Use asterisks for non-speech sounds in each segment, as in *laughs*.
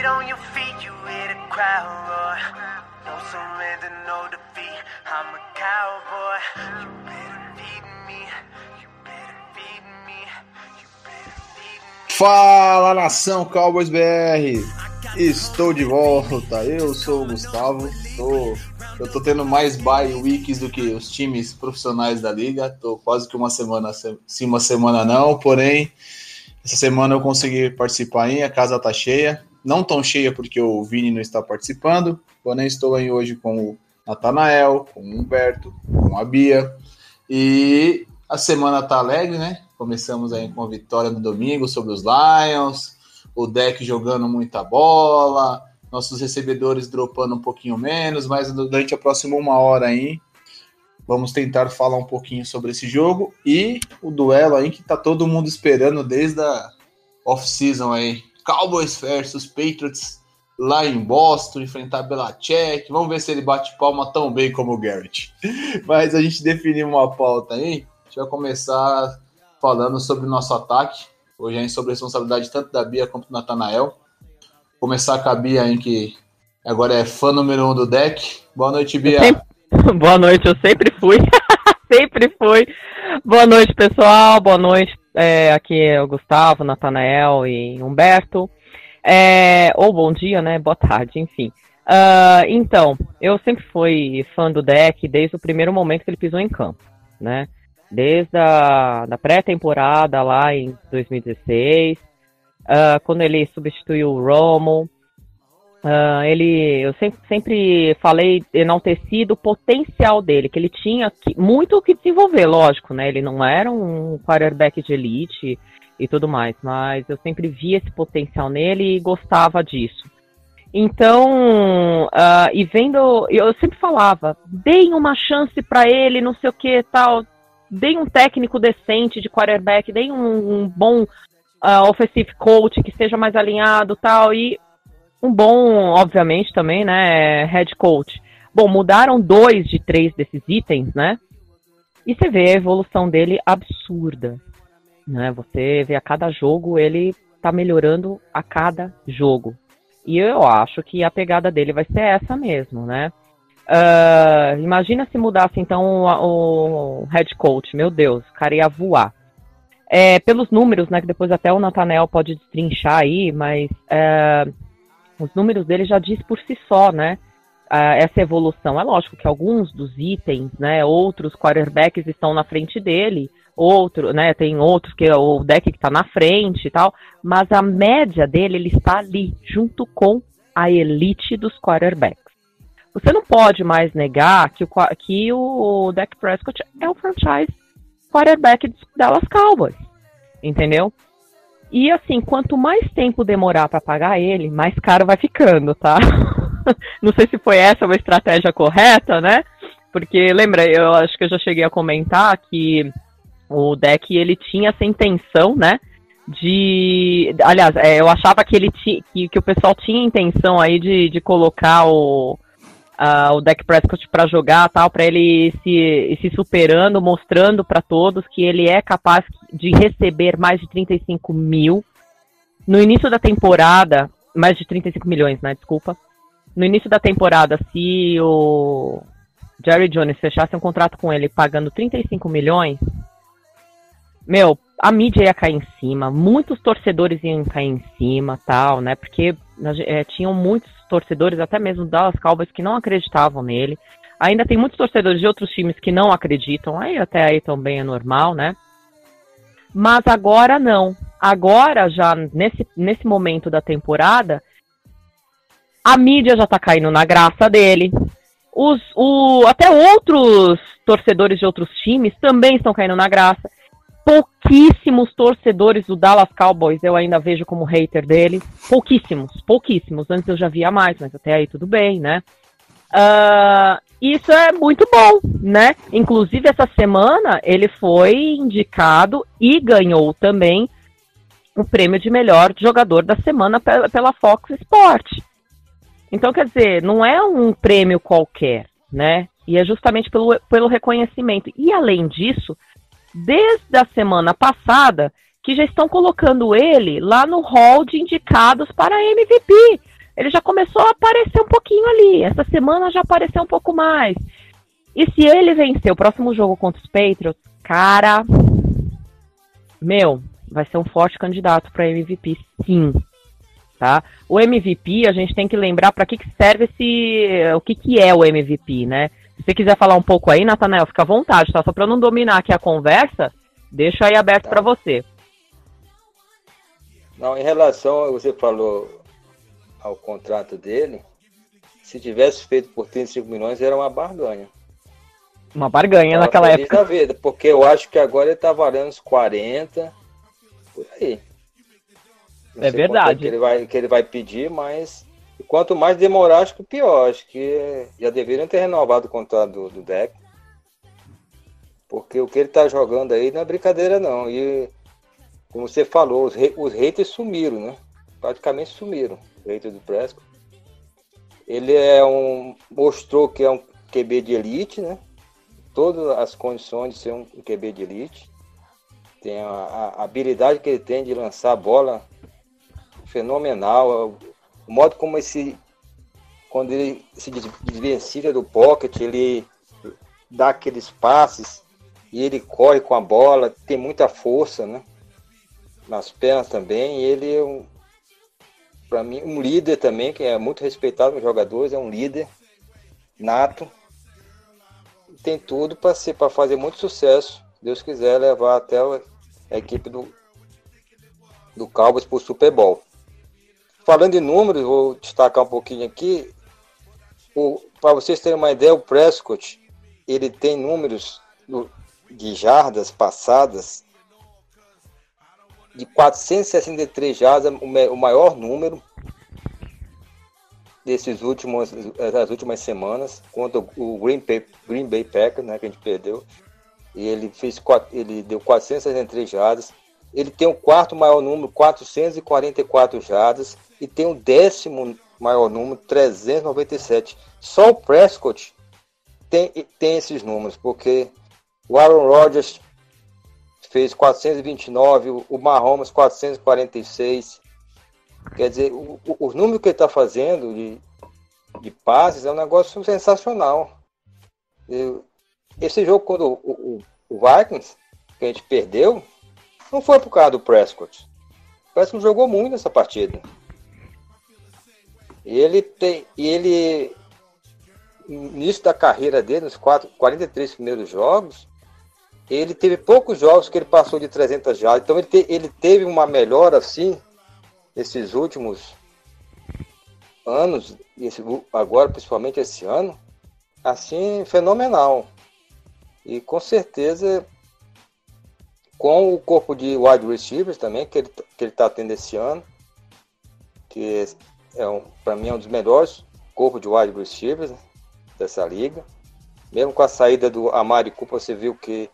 On your feet, you hear the crowd roar. No surrender, no defeat. I'm a cowboy. You better feed me. You better feed me. You better feed me. Fala nação Cowboys BR! Estou de volta, eu sou o Gustavo. Tô, eu tô tendo mais bye weeks do que os times profissionais da liga. Tô quase que uma semana sim, uma semana não, porém, essa semana eu consegui participar aí, a casa tá cheia. Não tão cheia porque o Vini não está participando, porém estou aí hoje com o Natanael, com o Humberto, com a Bia. E a semana tá alegre, né? Começamos aí com a vitória no domingo sobre os Lions, o deck jogando muita bola, nossos recebedores dropando um pouquinho menos, mas durante a próxima uma hora aí vamos tentar falar um pouquinho sobre esse jogo e o duelo aí que tá todo mundo esperando desde a off-season aí. Cowboys versus Patriots lá em Boston, enfrentar Belichick. Vamos ver se ele bate palma tão bem como o Garrett. *laughs* Mas a gente definiu uma pauta aí. A gente vai começar falando sobre o nosso ataque. Hoje é sobre a responsabilidade tanto da Bia quanto do Natanael. Começar com a Bia aí, que agora é fã número um do deck. Boa noite, Bia. *laughs* Boa noite, eu sempre fui. *laughs* sempre fui. Boa noite, pessoal. Boa noite. É, aqui é o Gustavo, Natanael e Humberto. É, ou bom dia, né? Boa tarde, enfim. Uh, então, eu sempre fui fã do deck desde o primeiro momento que ele pisou em campo, né? Desde a da pré-temporada lá em 2016, uh, ah, quando ele substituiu o Romo, Uh, ele, eu sempre, sempre falei enaltecido o potencial dele, que ele tinha que, muito o que desenvolver, lógico, né? Ele não era um quarterback de elite e tudo mais, mas eu sempre vi esse potencial nele e gostava disso. Então, uh, e vendo, eu sempre falava, deem uma chance para ele, não sei o que tal, deem um técnico decente de quarterback, deem um, um bom uh, offensive coach que seja mais alinhado tal, e um bom, obviamente, também, né, head coach. Bom, mudaram dois de três desses itens, né? E você vê a evolução dele absurda, né? Você vê a cada jogo ele tá melhorando a cada jogo. E eu acho que a pegada dele vai ser essa mesmo, né? Uh, imagina se mudasse então o, o, head coach, meu Deus, o cara ia voar. É, pelos números, né? Que depois até o Natanel pode destrinchar aí, mas uh, os números dele já diz por si só, né? essa evolução. É lógico que alguns dos itens, né, outros quarterbacks estão na frente dele, outro, né, tem outros que o deck que está na frente e tal, mas a média dele ele está ali junto com a elite dos quarterbacks. Você não pode mais negar que o, que o Dak Prescott é o franchise quarterback dos Dallas Cowboys, entendeu? E assim, quanto mais tempo demorar para pagar ele, mais caro vai ficando, tá? *laughs* Não sei se foi essa uma estratégia correta, né? Porque lembra, eu acho que eu já cheguei a comentar que o deck ele tinha essa intenção, né? De. Aliás, é, eu achava que ele ti, que, que o pessoal tinha intenção aí de, de colocar o, uh, o deck Prescott para jogar tal, para ele se, se superando, mostrando para todos que ele é capaz de receber mais de 35 mil. No início da temporada, mais de 35 milhões, né? Desculpa. No início da temporada, se o Jerry Jones fechasse um contrato com ele pagando 35 milhões, meu, a mídia ia cair em cima, muitos torcedores iam cair em cima, tal, né? Porque é, tinham muitos torcedores, até mesmo Dallas Cowboys, que não acreditavam nele. Ainda tem muitos torcedores de outros times que não acreditam, aí até aí também é normal, né? Mas agora não. Agora, já nesse, nesse momento da temporada, a mídia já tá caindo na graça dele. Os, o, até outros torcedores de outros times também estão caindo na graça pouquíssimos torcedores do Dallas Cowboys eu ainda vejo como hater dele. Pouquíssimos, pouquíssimos. Antes eu já via mais, mas até aí tudo bem, né? Uh, isso é muito bom, né? Inclusive, essa semana ele foi indicado e ganhou também o prêmio de melhor jogador da semana pela Fox Sport. Então, quer dizer, não é um prêmio qualquer, né? E é justamente pelo, pelo reconhecimento. E além disso, desde a semana passada que já estão colocando ele lá no hall de indicados para MVP. ele já começou a aparecer um pouquinho ali. Essa semana já apareceu um pouco mais. E se ele vencer o próximo jogo contra os Patriots, cara, meu, vai ser um forte candidato para MVP, sim. Tá? O MVP, a gente tem que lembrar para que, que serve esse. O que, que é o MVP, né? Se você quiser falar um pouco aí, Natanael, fica à vontade, tá? Só para não dominar aqui a conversa, deixa aí aberto tá. para você. Não, em relação, você falou ao contrato dele, se tivesse feito por 35 milhões, era uma barganha. Uma barganha Tava naquela época. Vida, porque eu acho que agora ele tá valendo uns 40, por aí. Não é verdade. Que ele, vai, que ele vai pedir, mas quanto mais demorar, acho que pior. Acho que já deveriam ter renovado o contrato do, do deck. Porque o que ele tá jogando aí não é brincadeira, não. E, como você falou, os, os haters sumiram, né? Praticamente sumiram. O hater do Prescott. Ele é um. mostrou que é um QB de elite, né? Todas as condições de ser um QB de elite. Tem a, a habilidade que ele tem de lançar a bola fenomenal. O modo como esse. Quando ele se desvencilha do pocket, ele dá aqueles passes e ele corre com a bola, tem muita força, né? Nas pernas também. Ele é um, para mim, um líder também, que é muito respeitado nos jogadores, é um líder nato. Tem tudo para ser para fazer muito sucesso. Deus quiser levar até a equipe do do Cowboys para o Super Bowl. Falando em números, vou destacar um pouquinho aqui. Para vocês terem uma ideia, o Prescott ele tem números de jardas passadas de 463 jardas, o maior número desses últimos das últimas semanas contra o Green Bay, Green Bay Packers, né, que a gente perdeu. E ele fez ele deu 463 jardas. Ele tem o quarto maior número, 444 jardas e tem o décimo maior número, 397. Só o Prescott tem, tem esses números, porque o Aaron Rodgers fez 429, o Mahomes 446. Quer dizer, os números que ele está fazendo de, de passes é um negócio sensacional. Esse jogo, quando o, o, o, Vikings, que a gente perdeu, não foi por causa do Prescott. O Prescott jogou muito nessa partida. Ele tem. Ele. Início da carreira dele, nos quatro, 43 primeiros jogos, ele teve poucos jogos que ele passou de 300 jardas. Então ele, te, ele teve uma melhora assim, nesses últimos anos, esse, agora principalmente esse ano, assim, fenomenal. E com certeza, com o corpo de wide receivers também, que ele que ele está tendo esse ano, que é um, para mim é um dos melhores corpos de wide receivers né, dessa liga. Mesmo com a saída do Amari Cooper, você viu que,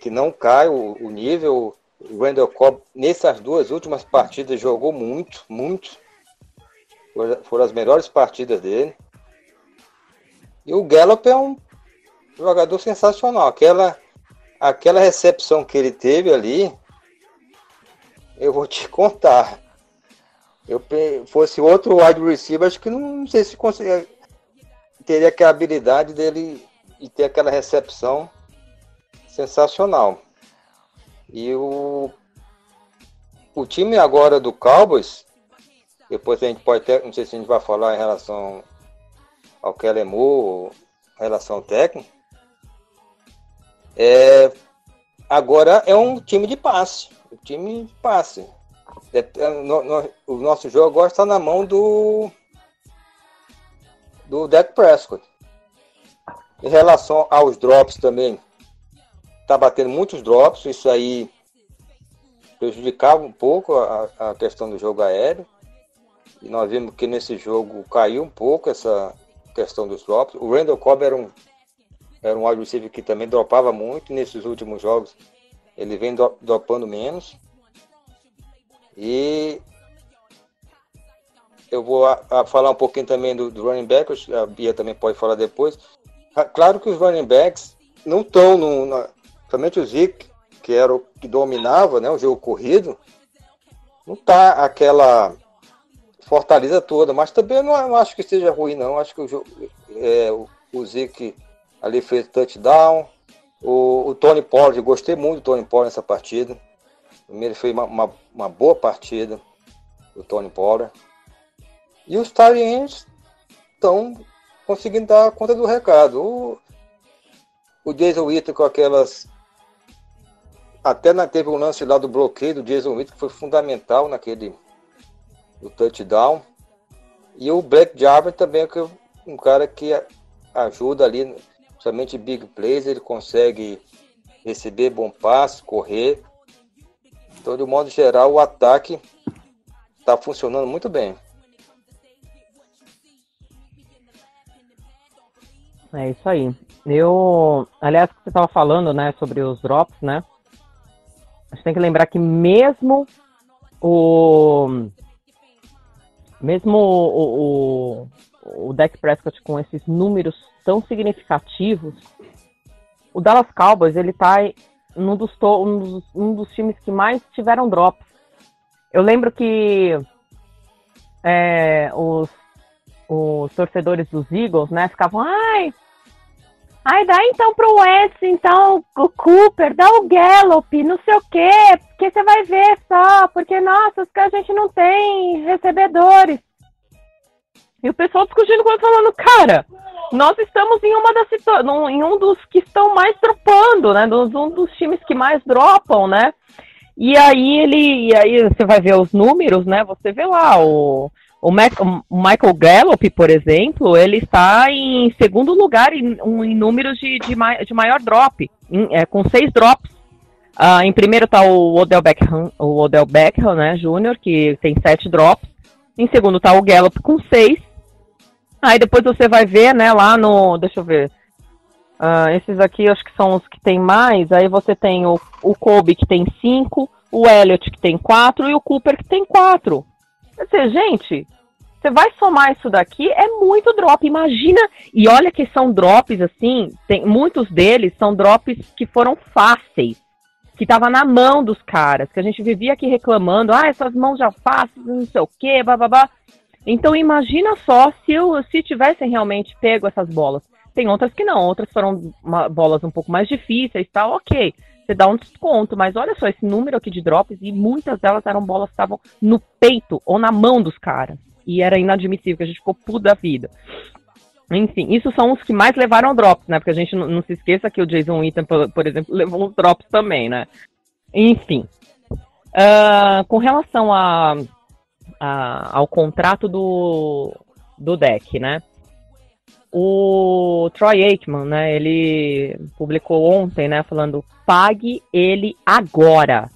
que não cai o, o nível. O Randall Cobb, nessas duas últimas partidas, jogou muito, muito. Foram as melhores partidas dele. E o Gallup é um jogador sensacional. Aquela, aquela recepção que ele teve ali, eu vou te *laughs* contar eu fosse outro wide receiver, acho que não, não sei se conseguia, teria aquela habilidade dele e ter aquela recepção sensacional. E o, o time agora do Cowboys, depois a gente pode até, não sei se a gente vai falar em relação ao Kellen Moore, relação técnica, é, agora é um time de passe, um time de passe. É, é, o nosso jogo agora está na mão do do Dak Prescott. Em relação aos drops também, está batendo muitos drops, isso aí prejudicava um pouco a, a, questão do jogo aéreo. E nós vimos que nesse jogo caiu um pouco essa questão dos drops. O Randall Cobb era um, era um wide receiver que também dropava muito. Nesses últimos jogos ele vem dropando menos. E eu vou a, a falar um pouquinho também do, do, running back, a Bia também pode falar depois. Ah, claro que os running backs não estão no. Somente o Zeke, que era o que dominava né, o jogo corrido, não tá aquela Fortaleza toda, mas também não, não acho que seja ruim, não. Acho que o, é, o, o Zic ali fez touchdown. O, o Tony Pollard, gostei muito do Tony Pollard nessa partida. Ele fez uma, uma, uma boa partida, o Tony Pollard. E os Tyrants estão conseguindo dar conta do recado. O, o Jason Witten com aquelas. Até na, teve um lance lá do bloqueio do Jason Witten que foi fundamental naquele do touchdown. E o Black Jarvis também é um cara que ajuda ali, somente big plays, ele consegue receber bom passe, correr. Então, de modo geral, o ataque está funcionando muito bem. É isso aí. Eu, aliás, que você estava falando, né, sobre os drops, né? A gente tem que lembrar que mesmo o mesmo o, o, o Prescott com esses números tão significativos, o Dallas Cowboys ele tá num dos, um dos, um dos times que mais tiveram drops. Eu lembro que é, os, os torcedores dos Eagles, né, ficavam, ai, Ai, dá então pro West, então, o Cooper, dá o Gallup, não sei o quê, porque você vai ver só, porque, nossa, a gente não tem recebedores. E o pessoal discutindo com falando, cara, nós estamos em uma das em um dos que estão mais dropando, né? Um dos times que mais dropam, né? E aí ele. E aí você vai ver os números, né? Você vê lá o, o, Mac, o, Michael Gallup, por exemplo, ele está em segundo lugar em, em números de, de, de, maior drop, em, é, com seis drops. Uh, em primeiro está o Odell Beckham, o Odell Beckham, né, Júnior, que tem sete drops. Em segundo está o Gallup com seis. Aí depois você vai ver, né, lá no, deixa eu ver, uh, esses aqui acho que são os que tem mais. Aí você tem o, o Kobe que tem cinco, o Elliott que tem quatro e o Cooper que tem quatro. Quer dizer, gente, você vai somar isso daqui, é muito drop. Imagina, e olha que são drops assim, tem, muitos deles são drops que foram fáceis, que tava na mão dos caras, que a gente vivia aqui reclamando, ah, essas mãos já fáceis, não sei o quê, babá. Então imagina só se, eu, se tivessem realmente pego essas bolas. Tem outras que não, outras foram uma, bolas um pouco mais difíceis, tá? Ok você dá um desconto. Mas olha só, esse número aqui de drops, e muitas delas eram bolas que estavam no peito ou na mão dos caras. E era inadmissível, que a gente ficou puto da vida. Enfim, isso são os que mais levaram drops, né? Porque a gente não, não se esqueça que o Jason Witten, por, por, exemplo, levou uns drops também, né? Enfim. Uh, com relação a, a, ao contrato do, do deck, né? O Troy Aikman, né, ele publicou ontem, né, falando pague ele agora.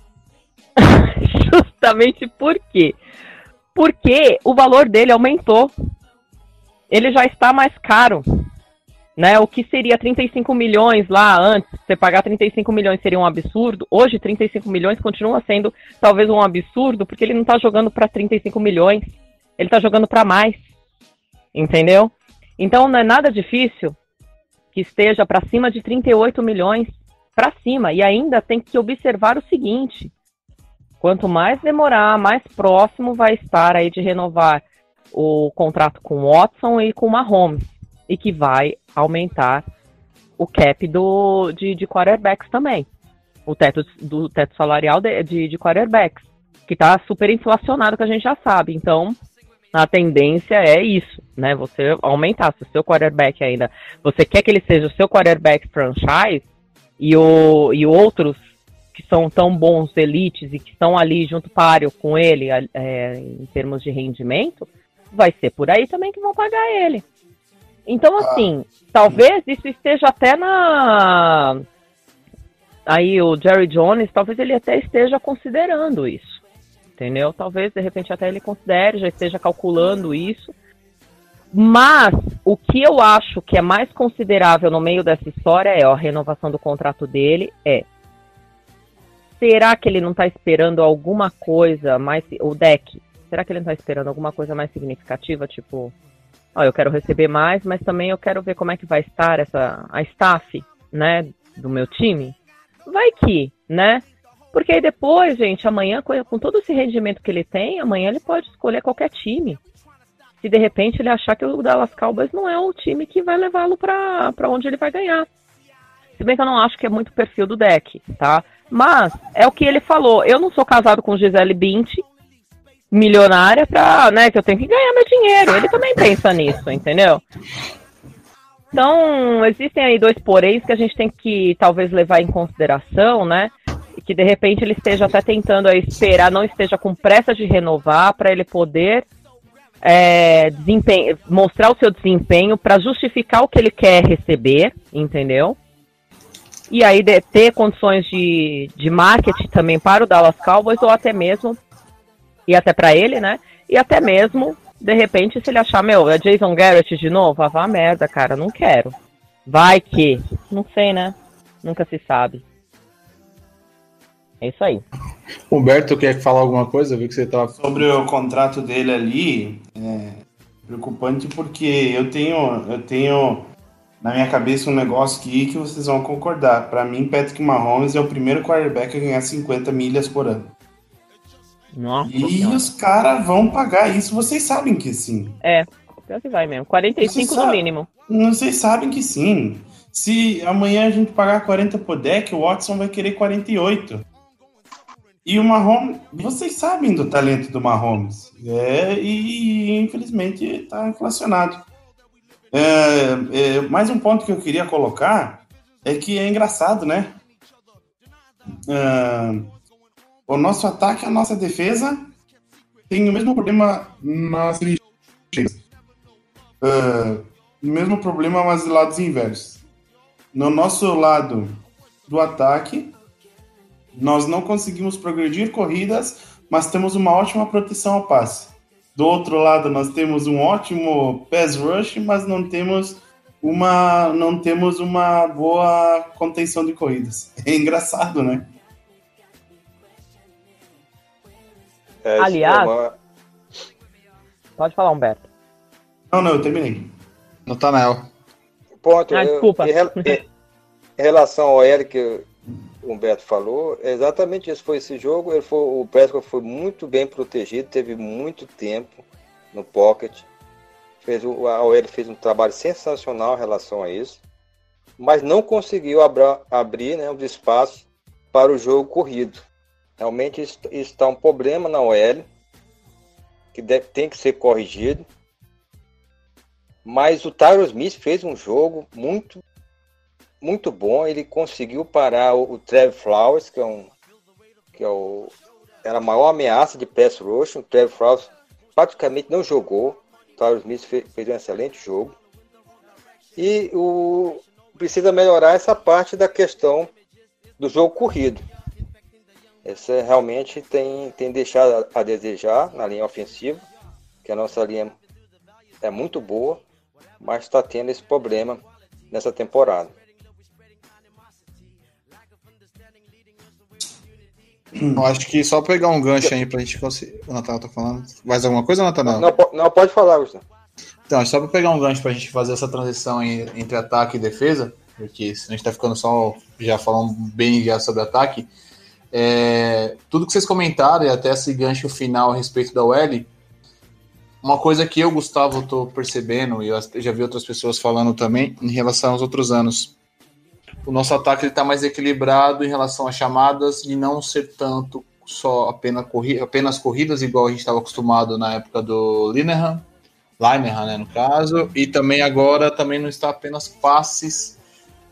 *laughs* Justamente por quê? Porque o valor dele aumentou. Ele já está mais caro. Né, o que seria 35 milhões lá antes, você pagar 35 milhões seria um absurdo. Hoje, 35 milhões continua sendo talvez um absurdo, porque ele não está jogando para 35 milhões, ele está jogando para mais. Entendeu? Então não é nada difícil que esteja para cima de 38 milhões para cima. E ainda tem que observar o seguinte: quanto mais demorar, mais próximo vai estar aí de renovar o contrato com o Watson e com Mahomes. E que vai aumentar o cap do, de, de quarterbacks também. O teto do teto salarial de, de, de quarterbacks. Que está super inflacionado, que a gente já sabe. Então, a tendência é isso, né? Você aumentar. Se o seu quarterback ainda. Você quer que ele seja o seu quarterback franchise e, o, e outros que são tão bons elites e que estão ali junto páreo com ele é, em termos de rendimento, vai ser por aí também que vão pagar ele. Então, ah. assim, ah. talvez isso esteja até na. Aí o Jerry Jones, talvez ele até esteja considerando isso entendeu? Talvez de repente até ele considere, já esteja calculando isso. Mas o que eu acho que é mais considerável no meio dessa história é ó, a renovação do contrato dele é será que ele não está esperando alguma coisa mais o deck? Será que ele não está esperando alguma coisa mais significativa, tipo, ó, eu quero receber mais, mas também eu quero ver como é que vai estar essa a staff, né, do meu time? Vai que, né? Porque aí depois, gente, amanhã, com todo esse rendimento que ele tem, amanhã ele pode escolher qualquer time. Se de repente ele achar que o Dallas Cowboys não é o time que vai levá-lo para onde ele vai ganhar. Se bem que eu não acho que é muito perfil do deck, tá? Mas é o que ele falou. Eu não sou casado com Gisele Bint, milionária, pra, né, que eu tenho que ganhar meu dinheiro. Ele também pensa nisso, entendeu? Então, existem aí dois poréns que a gente tem que talvez levar em consideração, né? Que de repente ele esteja até tentando aí esperar, não esteja com pressa de renovar para ele poder é, mostrar o seu desempenho para justificar o que ele quer receber, entendeu? E aí de, ter condições de, de marketing também para o Dallas Cowboys ou até mesmo e até para ele, né? E até mesmo de repente, se ele achar, meu, é Jason Garrett de novo, ah, vá merda, cara, não quero. Vai que. Não sei, né? Nunca se sabe. É isso aí. Humberto quer falar alguma coisa? vi que você tava. Sobre o contrato dele ali, é preocupante porque eu tenho, eu tenho na minha cabeça um negócio aqui que vocês vão concordar. Para mim, Patrick Mahomes é o primeiro quarterback a ganhar 50 milhas por ano. Nossa, e senhora. os caras vão pagar isso, vocês sabem que sim. É, pior que vai mesmo. 45 no mínimo. Vocês sabem que sim. Se amanhã a gente pagar 40 por deck, o Watson vai querer 48. E o Mahomes, vocês sabem do talento do Mahomes. É, e infelizmente está inflacionado. É, é, mais um ponto que eu queria colocar é que é engraçado, né? É, o nosso ataque, a nossa defesa tem o mesmo problema nas trincheiras. Uh, mesmo problema, mas de lados inversos. No nosso lado do ataque, nós não conseguimos progredir corridas, mas temos uma ótima proteção ao passe. Do outro lado, nós temos um ótimo pass rush, mas não temos uma não temos uma boa contenção de corridas. *laughs* É engraçado, né? É, Aliás, é uma... pode falar, Humberto. Não, não, eu terminei. No Tanel. Ponto. Ah, desculpa. Eu, em, em, relação ao Eric que o Humberto falou, é exatamente isso foi esse jogo. Ele foi, o Prescott foi muito bem protegido, teve muito tempo no pocket. Fez, o, a OL fez um trabalho sensacional em relação a isso, mas não conseguiu abra, abrir né, os espaços para o jogo corrido. Realmente está um problema na OL, que deve, tem que ser corrigido. Mas o Tyro Smith fez um jogo muito, muito bom. Ele conseguiu parar o, o Trev Flowers, que é um que é o, era a maior ameaça de pass rush. O Trev Flowers praticamente não jogou. O Tyro Smith fez, fez um excelente jogo. E o, precisa melhorar essa parte da questão do jogo corrido. Esse realmente tem, tem deixado a, desejar na linha ofensiva, que a nossa linha é muito boa, mas está tendo esse problema nessa temporada. Eu acho que só pegar um gancho aí pra gente conseguir. O Natal tá falando. Mais alguma coisa, Natanel? Não, não, pode falar, Gustavo. Então, só pra pegar um gancho pra gente fazer essa transição entre ataque e defesa, porque se a gente tá ficando só já falando bem já sobre ataque, é, tudo que vocês comentaram, e até esse gancho final a respeito da OL, uma coisa que eu, Gustavo, estou percebendo, e eu já vi outras pessoas falando também, em relação aos outros anos. O nosso ataque está mais equilibrado em relação às chamadas, de não ser tanto só apenas, corri apenas corridas, igual a gente estava acostumado na época do Linehan, Linehan, né, no caso, e também agora também não está apenas passes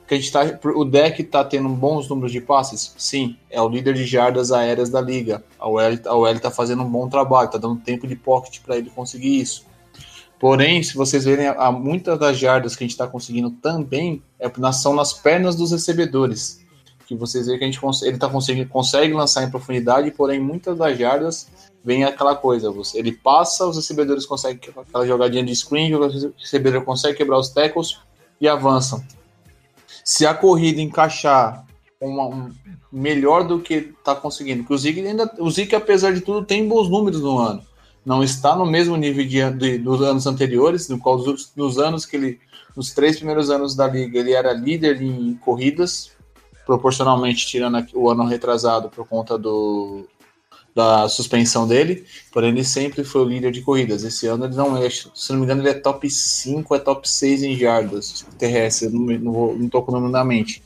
que a gente tá, o deck está tendo bons números de passes? Sim, é o líder de jardas aéreas da liga. A OL, a OL tá fazendo um bom trabalho, está dando tempo de pocket para ele conseguir isso. Porém, se vocês verem, há muitas das jardas que a gente está conseguindo também é, são nas pernas dos recebedores. Que vocês veem que a gente ele tá conseguindo, consegue lançar em profundidade, porém muitas das jardas vem aquela coisa, ele passa, os recebedores conseguem aquela jogadinha de screen, o recebedor consegue quebrar os tackles e avançam se a corrida encaixar uma, um, melhor do que está conseguindo, porque o Zig ainda, o Zig apesar de tudo tem bons números no ano, não está no mesmo nível de, de dos anos anteriores, no qual dos, anos que ele, nos três primeiros anos da liga ele era líder em corridas, proporcionalmente tirando o ano retrasado por conta do, da suspensão dele, porém ele sempre foi o líder de corridas. Esse ano ele não é, se não me engano, ele é top 5, é top 6 em jardas terrestres, não, não, não tô com o nome na mente.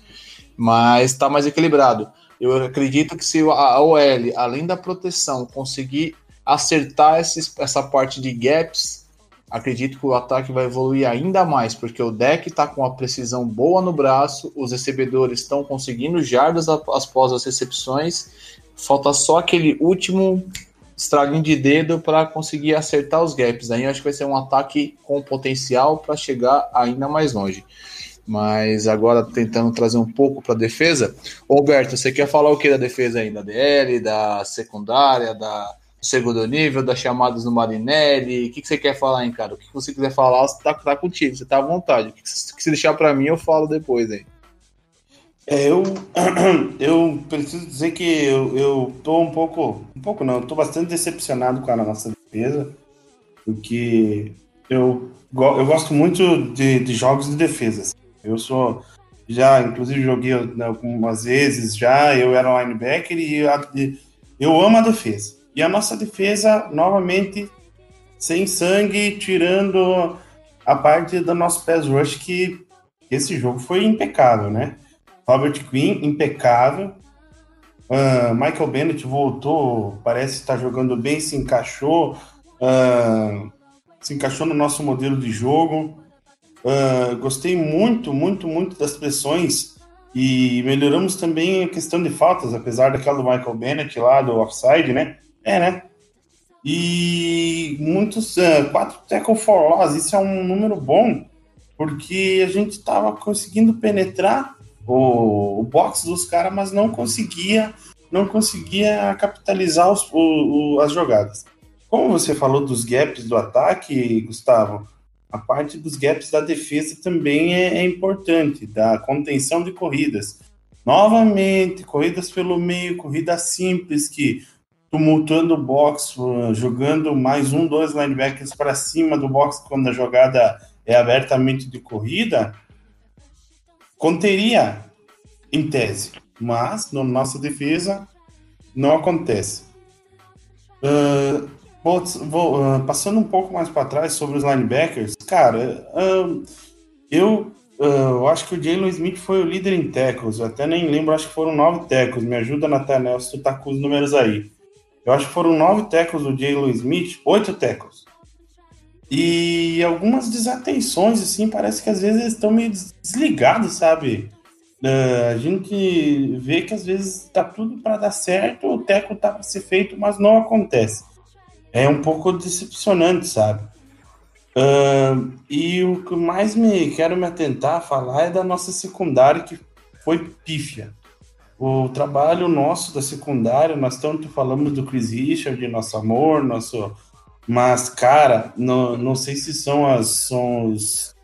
Mas está mais equilibrado. Eu acredito que se a OL, além da proteção, conseguir acertar essa parte de gaps, acredito que o ataque vai evoluir ainda mais, porque o deck está com uma precisão boa no braço, os recebedores estão conseguindo jardas após as recepções, falta só aquele último estraguinho de dedo para conseguir acertar os gaps. Aí eu acho que vai ser um ataque com potencial para chegar ainda mais longe. Mas agora tentando trazer um pouco para a defesa. Roberto, você quer falar o que da defesa ainda? Da DL, da secundária, da segundo nível, das chamadas no Marinelli? O que, que você quer falar, hein, cara? O que você quiser falar, você tá, tá contigo, você tá à vontade. O que, que se deixar para mim, eu falo depois aí. É, eu, *clears throat* eu preciso dizer que eu, eu tô um pouco, um pouco não, eu tô bastante decepcionado com a nossa defesa, porque eu, eu gosto muito de, de jogos de defesa. Assim. Eu sou. Já, inclusive, joguei né, algumas vezes já. Eu era linebacker e eu amo a defesa. E a nossa defesa, novamente, sem sangue, tirando a parte do nosso pass rush, que esse jogo foi impecável, né? Robert Quinn, impecável. Uh, Michael Bennett voltou, parece estar jogando bem, se encaixou, uh, se encaixou no nosso modelo de jogo. Uh, gostei muito, muito, muito das pressões e melhoramos também a questão de faltas, apesar daquela do Michael Bennett lá do offside, né? É, né? E muitos, quatro tackle for loss, isso é um número bom, porque a gente estava conseguindo penetrar o, o box dos caras, mas não conseguia não conseguia capitalizar os, o, o, as jogadas. Como você falou dos gaps do ataque, Gustavo, a parte dos gaps da defesa também é, é importante, da contenção de corridas. Novamente, corridas pelo meio, corrida simples, que tumultuando o box, jogando mais um, dois linebackers para cima do box quando a jogada é abertamente de corrida, conteria em tese, mas na nossa defesa não acontece. Uh, Vou, vou uh, passando um pouco mais para trás sobre os linebackers, cara, uh, eu, eu acho que o Jalen Smith foi o líder em tackles, eu até nem lembro, acho que foram nove tackles, me ajuda, Nathaniel, se tu tá com os números aí. Eu acho que foram nove tackles do Jalen Smith, oito tackles. E algumas desatenções, assim, parece que às vezes eles estão meio desligados, sabe? Uh, a gente vê que às vezes tá tudo para dar certo, o teco tá para ser feito, mas não acontece é um pouco decepcionante, sabe? Uh, e o que mais me quero me atentar a falar é da nossa secundária, que foi pífia. O trabalho nosso da secundária, nós tanto falamos do Chris Richard, nosso amor, nosso. Mas, cara, não, não sei se são, as, são os.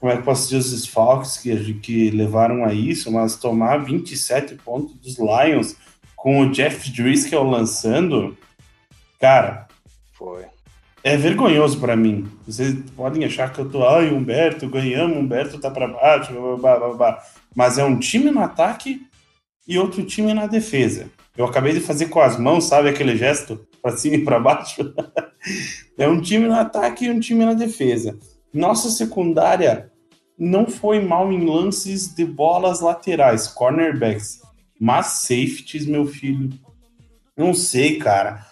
Como é que posso dizer, os desfalques que, que levaram a isso, mas tomar 27 pontos dos Lions com o Jeff Driscoll lançando, cara, foi. É vergonhoso para mim. Vocês podem achar que eu tô, ai, Humberto, ganhamos, Humberto tá para baixo, blá, blá, blá, mas é um time no ataque e outro time na defesa. Eu acabei de fazer com as mãos, sabe aquele gesto para cima e para baixo? *laughs* é um time no ataque e um time na defesa. Nossa secundária não foi mal em lances de bolas laterais, cornerbacks, mas safeties, meu filho. Não sei, cara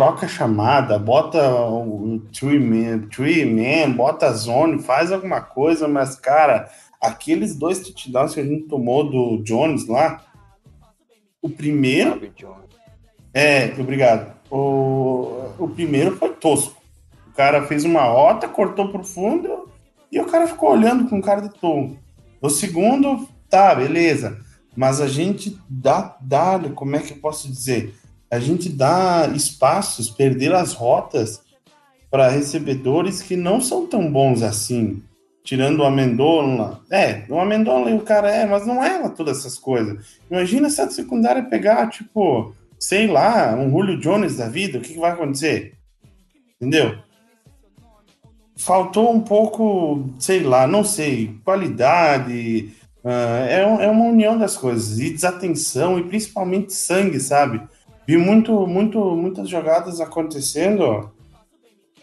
troca a chamada, bota o tree man, tree man, bota a zone, faz alguma coisa, mas, cara, aqueles dois touchdowns que a gente tomou do Jones lá, o primeiro. É, obrigado. O, o primeiro foi tosco. O cara fez uma rota, cortou pro fundo e o cara ficou olhando com cara de tom. O segundo, tá, beleza. Mas a gente dá, dá, como é que eu posso dizer? a gente dá espaços, perder as rotas para recebedores que não são tão bons assim. Tirando o Amendola. É, o Amendola e o cara é, mas não é todas essas coisas. Imagina se a secundária pegar, tipo, sei lá, um Julio Jones da vida, o que, que vai acontecer? Entendeu? Faltou um pouco, sei lá, não sei, qualidade, Uh, é, é uma união das coisas, e desatenção, e principalmente sangue, sabe? Vi muito, muito, muitas jogadas acontecendo,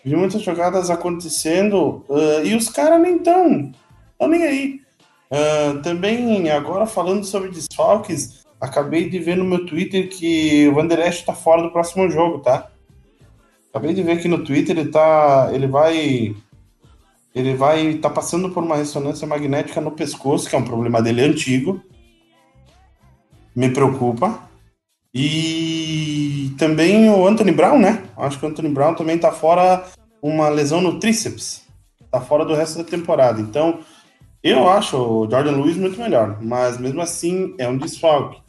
vi muitas jogadas acontecendo, uh, e os caras nem estão, estão nem aí. Uh, também, agora falando sobre desfalques, acabei de ver no meu Twitter que o Vanderest está fora do próximo jogo, tá? Acabei de ver aqui no Twitter, ele tá. Ele vai. Ele vai tá passando por uma ressonância magnética no pescoço, que é um problema dele antigo. Me preocupa. E também o Anthony Brown, né? Acho que o Anthony Brown também tá fora uma lesão no tríceps. Tá fora do resto da temporada. Então, eu acho o Jordan Lewis muito melhor, mas mesmo assim é um desfalque.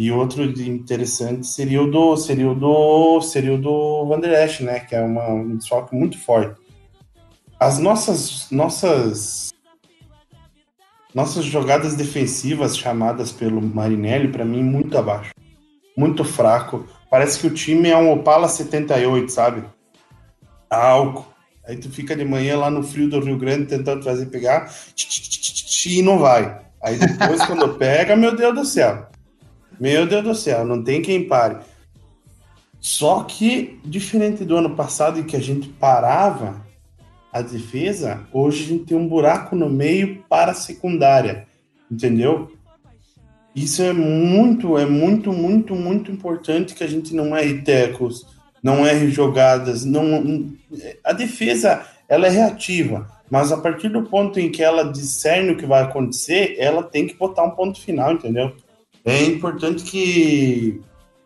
E outro interessante seria o do seria o do seria o do Van Der Esch, né, que é uma, um desfalque muito forte. As nossas nossas nossas jogadas defensivas chamadas pelo Marinelli para mim muito abaixo. Muito fraco. Parece que o time é um Opala 78, sabe? Álcool. Aí tu fica de manhã lá no frio do Rio Grande tentando fazer pegar e não vai. Aí depois quando pega, meu Deus do céu. Meu Deus do céu, não tem quem pare. Só que, diferente do ano passado, em que a gente parava a defesa, hoje a gente tem um buraco no meio para a secundária, entendeu? Isso é muito, é muito, muito, muito importante que a gente não erre tecos, não erre jogadas, não a defesa ela é reativa, mas a partir do ponto em que ela discerne o que vai acontecer, ela tem que botar um ponto final, entendeu? É importante que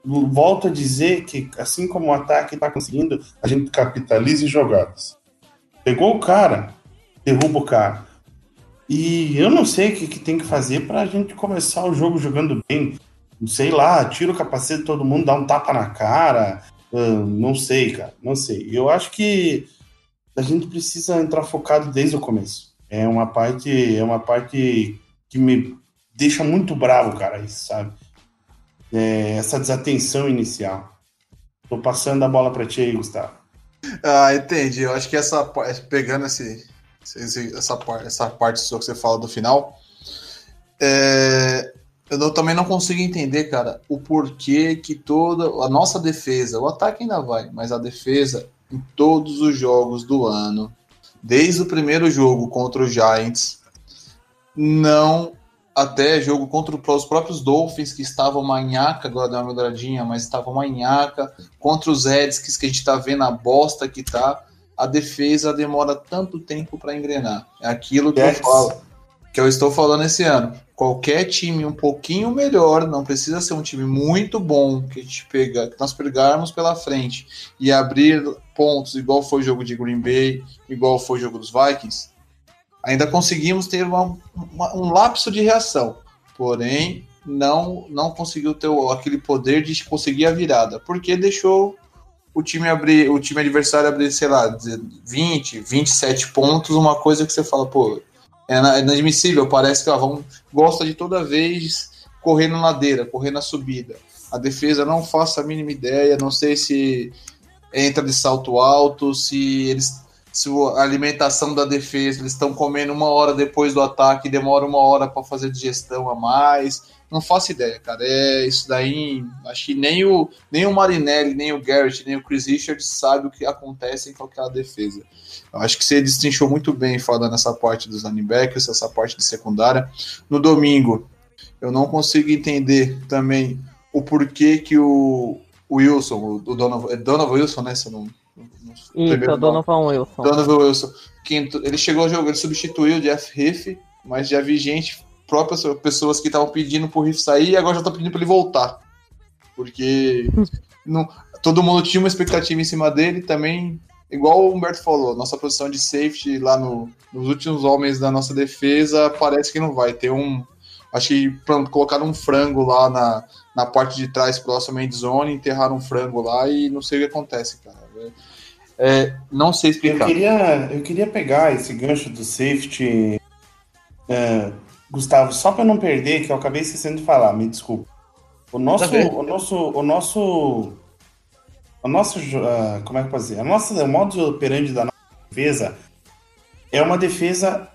volto a dizer que, assim como o ataque está conseguindo, a gente capitalize jogadas. Pegou o cara, derruba o cara. E eu não sei o que, que tem que fazer para a gente começar o jogo jogando bem. Sei lá, tira o capacete de todo mundo, dá um tapa na cara. Uh, não sei, cara, não sei. Eu acho que a gente precisa entrar focado desde o começo. É uma parte, é uma parte que me deixa muito bravo, cara, isso, sabe? É, essa desatenção inicial. Tô passando a bola para ti aí, Gustavo. Ah, entendi. Eu acho que essa pegando esse, esse essa, essa parte sua que você fala do final, é, eu também não consigo entender, cara, o porquê que toda a nossa defesa, o ataque ainda vai, mas a defesa em todos os jogos do ano, desde o primeiro jogo contra os Giants, não até jogo contra os próprios Dolphins, que estavam manhaca, agora deu uma melhoradinha, mas estavam manhaca, contra os Redskins, que a gente está vendo a bosta que tá, a defesa demora tanto tempo para engrenar. É aquilo que yes. eu falo, que eu estou falando esse ano. Qualquer time um pouquinho melhor, não precisa ser um time muito bom que a gente pega, que nós pegarmos pela frente e abrir pontos, igual foi o jogo de Green Bay, igual foi o jogo dos Vikings, ainda conseguimos ter uma, uma, um lapso de reação, porém não não conseguiu ter aquele poder de conseguir a virada, porque deixou o time abrir, o time adversário abrir, sei lá, 20, 27 pontos, uma coisa que você fala, pô, é, é inadmissível, parece que ó, vamos, gosta de toda vez correr na ladeira, correr na subida. A defesa não faço a mínima ideia, não sei se entra de salto alto, se eles se a alimentação da defesa, eles estão comendo uma hora depois do ataque, demora uma hora para fazer digestão a mais. Não faço ideia, cara. É isso daí. Acho que nem o, nem o Marinelli, nem o Garrett, nem o Chris Richards sabe o que acontece em qualquer defesa. Eu acho que você destrinchou muito bem falando nessa parte dos linebackers, essa parte de secundária. No domingo, eu não consigo entender também o porquê que o, o Wilson, o Donovan, é Donovan Wilson, né? Se eu não isso, o Donovan Wilson. Donovan Wilson. Quinto, ele chegou ao jogo, ele substituiu o Jeff Riff, mas já vi gente, próprias pessoas que estavam pedindo pro Riff sair e agora já estão pedindo para ele voltar. Porque não, todo mundo tinha uma expectativa em cima dele também. Igual o Humberto falou, nossa posição de safety lá no, nos últimos homens da nossa defesa parece que não vai ter um. Acho que pronto, colocaram um frango lá na, na parte de trás próximo à zone, enterraram um frango lá e não sei o que acontece, cara. É, não sei explicar. Eu queria, eu queria pegar esse gancho do safety, é, Gustavo, só para não perder, que eu acabei esquecendo de falar, me desculpa. O nosso, tá o nosso, o nosso, o nosso, uh, como é que eu posso dizer? A nossa, o modo operante da nossa defesa é uma defesa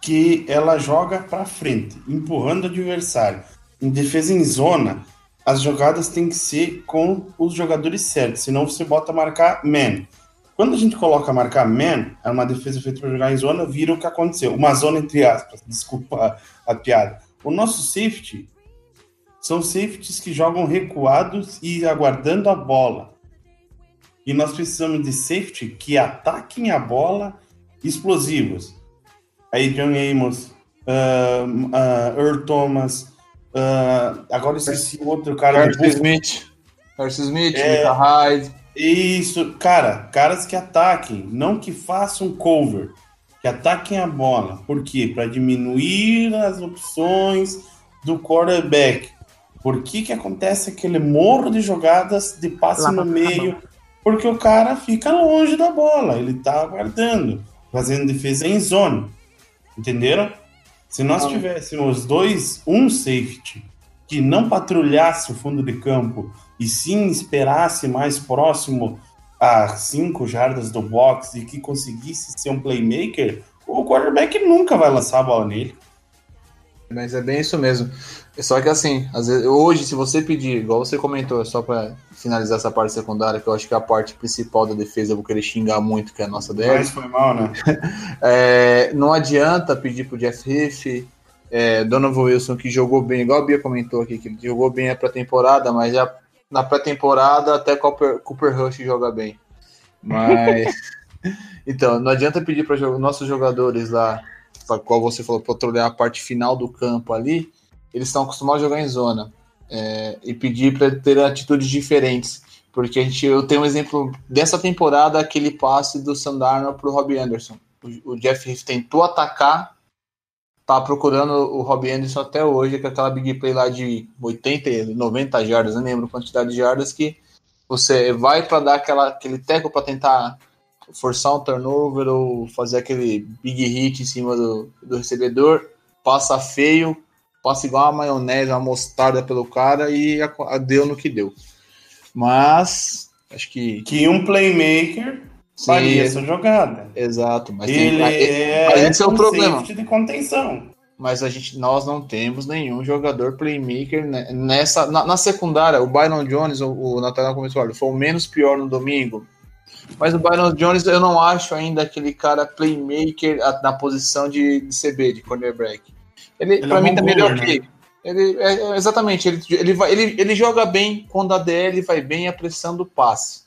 que ela joga para frente, empurrando o adversário. Em defesa em zona, as jogadas têm que ser com os jogadores certos, senão você bota marcar man. Quando a gente coloca marcar man, é uma defesa feita para jogar em zona, vira o que aconteceu. Uma zona entre aspas, *laughs* desculpa a, a piada. O nosso safety são safeties que jogam recuados e aguardando a bola. E nós precisamos de safety que ataquem a bola explosivos. Aí John Amos, uh, uh, Earl Thomas, uh, agora esqueci o outro cara. Carson Smith. Carson Smith, é, Mika Hyde. Isso, cara, caras que ataquem, não que façam cover, que ataquem a bola. Por quê? Para diminuir as opções do quarterback. Por que, que acontece aquele morro de jogadas de passe Lá no meio? Porque o cara fica longe da bola, ele tá aguardando, fazendo defesa em zona. Entenderam? Se nós tivéssemos dois, um safety que não patrulhasse o fundo de campo e sim esperasse mais próximo a cinco jardas do box e que conseguisse ser um playmaker, o quarterback nunca vai lançar a bola nele. Mas é bem isso mesmo. Só que assim, vezes, hoje, se você pedir, igual você comentou, só para finalizar essa parte secundária, que eu acho que é a parte principal da defesa, eu vou querer xingar muito, que é a nossa DL. Mas foi mal, né? *laughs* é, não adianta pedir pro Jeff Riff, é, Donovan Wilson, que jogou bem, igual a Bia comentou aqui, que ele jogou bem a pré-temporada, mas já na pré-temporada até Cooper, Cooper Rush joga bem. Mas. *laughs* então, não adianta pedir para nossos jogadores lá qual você falou, patrulhar a parte final do campo ali, eles estão acostumados a jogar em zona. É, e pedir para ter atitudes diferentes. Porque a gente, eu tenho um exemplo dessa temporada, aquele passe do Sandarno para o Robbie Anderson. O, Jeff Heath tentou atacar, tá procurando o Robbie Anderson até hoje, com aquela big play lá de 80, 90 jardas, não lembro a quantidade de jardas, que você vai para dar aquela, aquele teco para tentar forçar um turnover ou fazer aquele big hit em cima do, do recebedor, passa feio, passa igual uma maionese, uma mostarda pelo cara e a, a deu no que deu. Mas acho que. Que um playmaker faria essa jogada. Exato, mas ele tem, é, mas esse é um problema. de contenção. Mas a gente, nós não temos nenhum jogador playmaker nessa. Na, na secundária, o Byron Jones, o, o Nathaniel começou, olha, foi o menos pior no domingo. Mas o Byron Jones eu não acho ainda aquele cara playmaker na posição de, de CB, de cornerback. Ele, ele pra é mim tá melhor né? que ele. É, é, exatamente, ele, ele, vai, ele, ele joga bem quando a DL vai bem apressando o passe.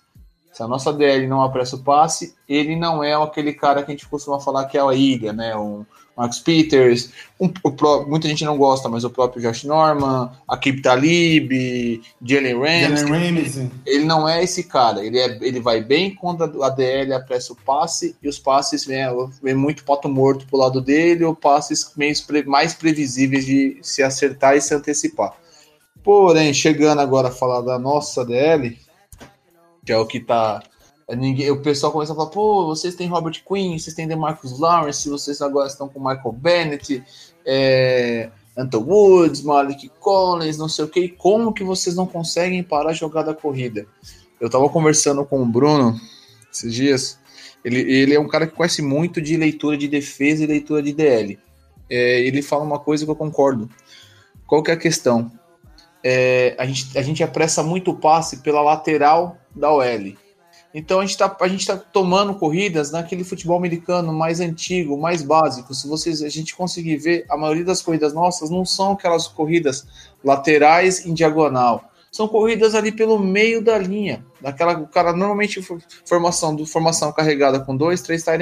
Se a nossa DL não apressa o passe, ele não é aquele cara que a gente costuma falar que é a ilha, né? Um, Marcus Peters, um, o, muita gente não gosta, mas o próprio Josh Norman, Akib Talib, Jalen Ramsey, ele não é esse cara, ele, é, ele vai bem quando a DL apressa o passe e os passes vêm, vem muito pato morto pro lado dele ou passes mais previsíveis de se acertar e se antecipar. Porém, chegando agora a falar da nossa DL, que é o que tá Ninguém, o pessoal começa a falar, pô, vocês têm Robert Quinn, vocês têm DeMarcus Lawrence, vocês agora estão com Michael Bennett, é, Anton Woods, Malik Collins, não sei o que, como que vocês não conseguem parar a jogada corrida? Eu tava conversando com o Bruno esses dias, ele, ele é um cara que conhece muito de leitura de defesa e leitura de DL. É, ele fala uma coisa que eu concordo. Qual que é a questão? É, a, gente, a gente apressa muito o passe pela lateral da OL. Então a gente está tá tomando corridas naquele futebol americano mais antigo, mais básico. Se vocês a gente conseguir ver, a maioria das corridas nossas não são aquelas corridas laterais em diagonal. São corridas ali pelo meio da linha. Daquela, o cara normalmente formação do formação carregada com dois, três tight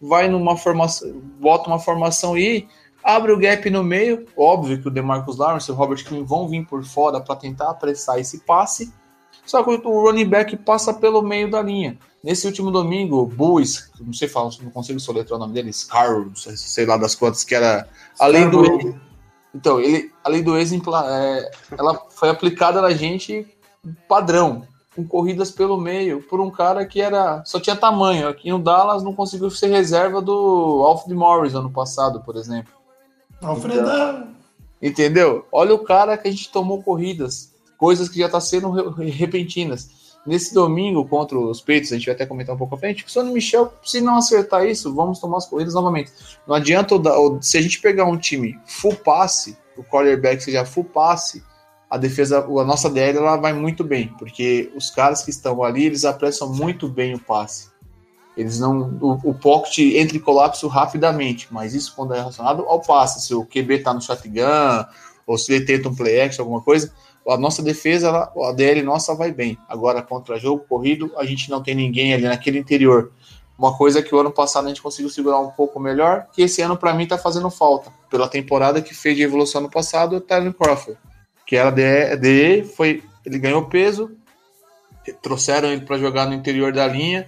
vai numa formação, bota uma formação e abre o gap no meio. Óbvio que o DeMarcus Lawrence e o Robert Quinn vão vir por fora para tentar apressar esse passe só que o running back passa pelo meio da linha. Nesse último domingo, o Bulls, não sei falar, não consigo soletrar o nome dele, Scar, sei, lá das quantas, que era além do. Então, ele, além do exemplo, é, ela foi aplicada na gente padrão, com corridas pelo meio, por um cara que era só tinha tamanho. Aqui no Dallas não conseguiu ser reserva do Alfred Morris ano passado, por exemplo. Alfredão! Então, entendeu? Olha o cara que a gente tomou corridas coisas que já estão tá sendo repentinas. Nesse domingo contra os Peitos, a gente vai até comentar um pouco à frente, o Sonny Michel, se não acertar isso, vamos tomar as corridas novamente. Não adianta, se a gente pegar um time full passe, o quarterback seja full passe, a defesa, a nossa DL ela vai muito bem, porque os caras que estão ali, eles apressam muito bem o passe. Eles não. O, o pocket entra em colapso rapidamente, mas isso quando é relacionado ao passe. Se o QB tá no shotgun, ou se ele tenta um play action, alguma coisa, a nossa defesa, ela, a DL nossa vai bem. Agora, contra jogo corrido, a gente não tem ninguém ali naquele interior. Uma coisa que o ano passado a gente conseguiu segurar um pouco melhor, que esse ano para mim tá fazendo falta. Pela temporada que fez de evolução no passado, o Tyler Crawford que era DE, DE foi, ele ganhou peso, trouxeram ele para jogar no interior da linha.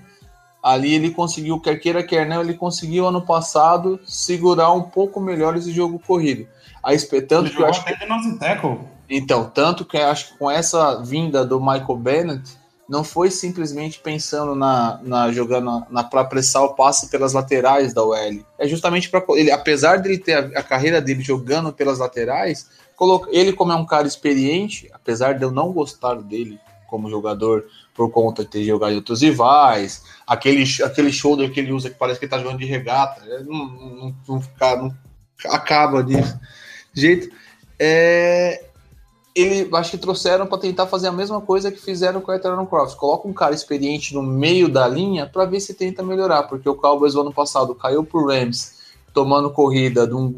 Ali ele conseguiu, quer queira, quer não, ele conseguiu ano passado segurar um pouco melhor esse jogo corrido. Aí, tanto ele que eu acho que... Então, tanto que acho que com essa vinda do Michael Bennett, não foi simplesmente pensando na, na jogando na para pressar o passe pelas laterais da OL. É justamente para ele, apesar de ele ter a, a, carreira dele jogando pelas laterais, ele, como é um cara experiente, apesar de eu não gostar dele como jogador, por conta de ter jogado em outros rivais, aquele, aquele shoulder que ele usa que parece que ele tá jogando de regata, é, não, não, não, não acaba de jeito. É, ele acho que trouxeram para tentar fazer a mesma coisa que fizeram com o Eterno Croft. Coloca um cara experiente no meio da linha para ver se tenta melhorar, porque o Cowboys no ano passado caiu pro Rams tomando corrida de, um,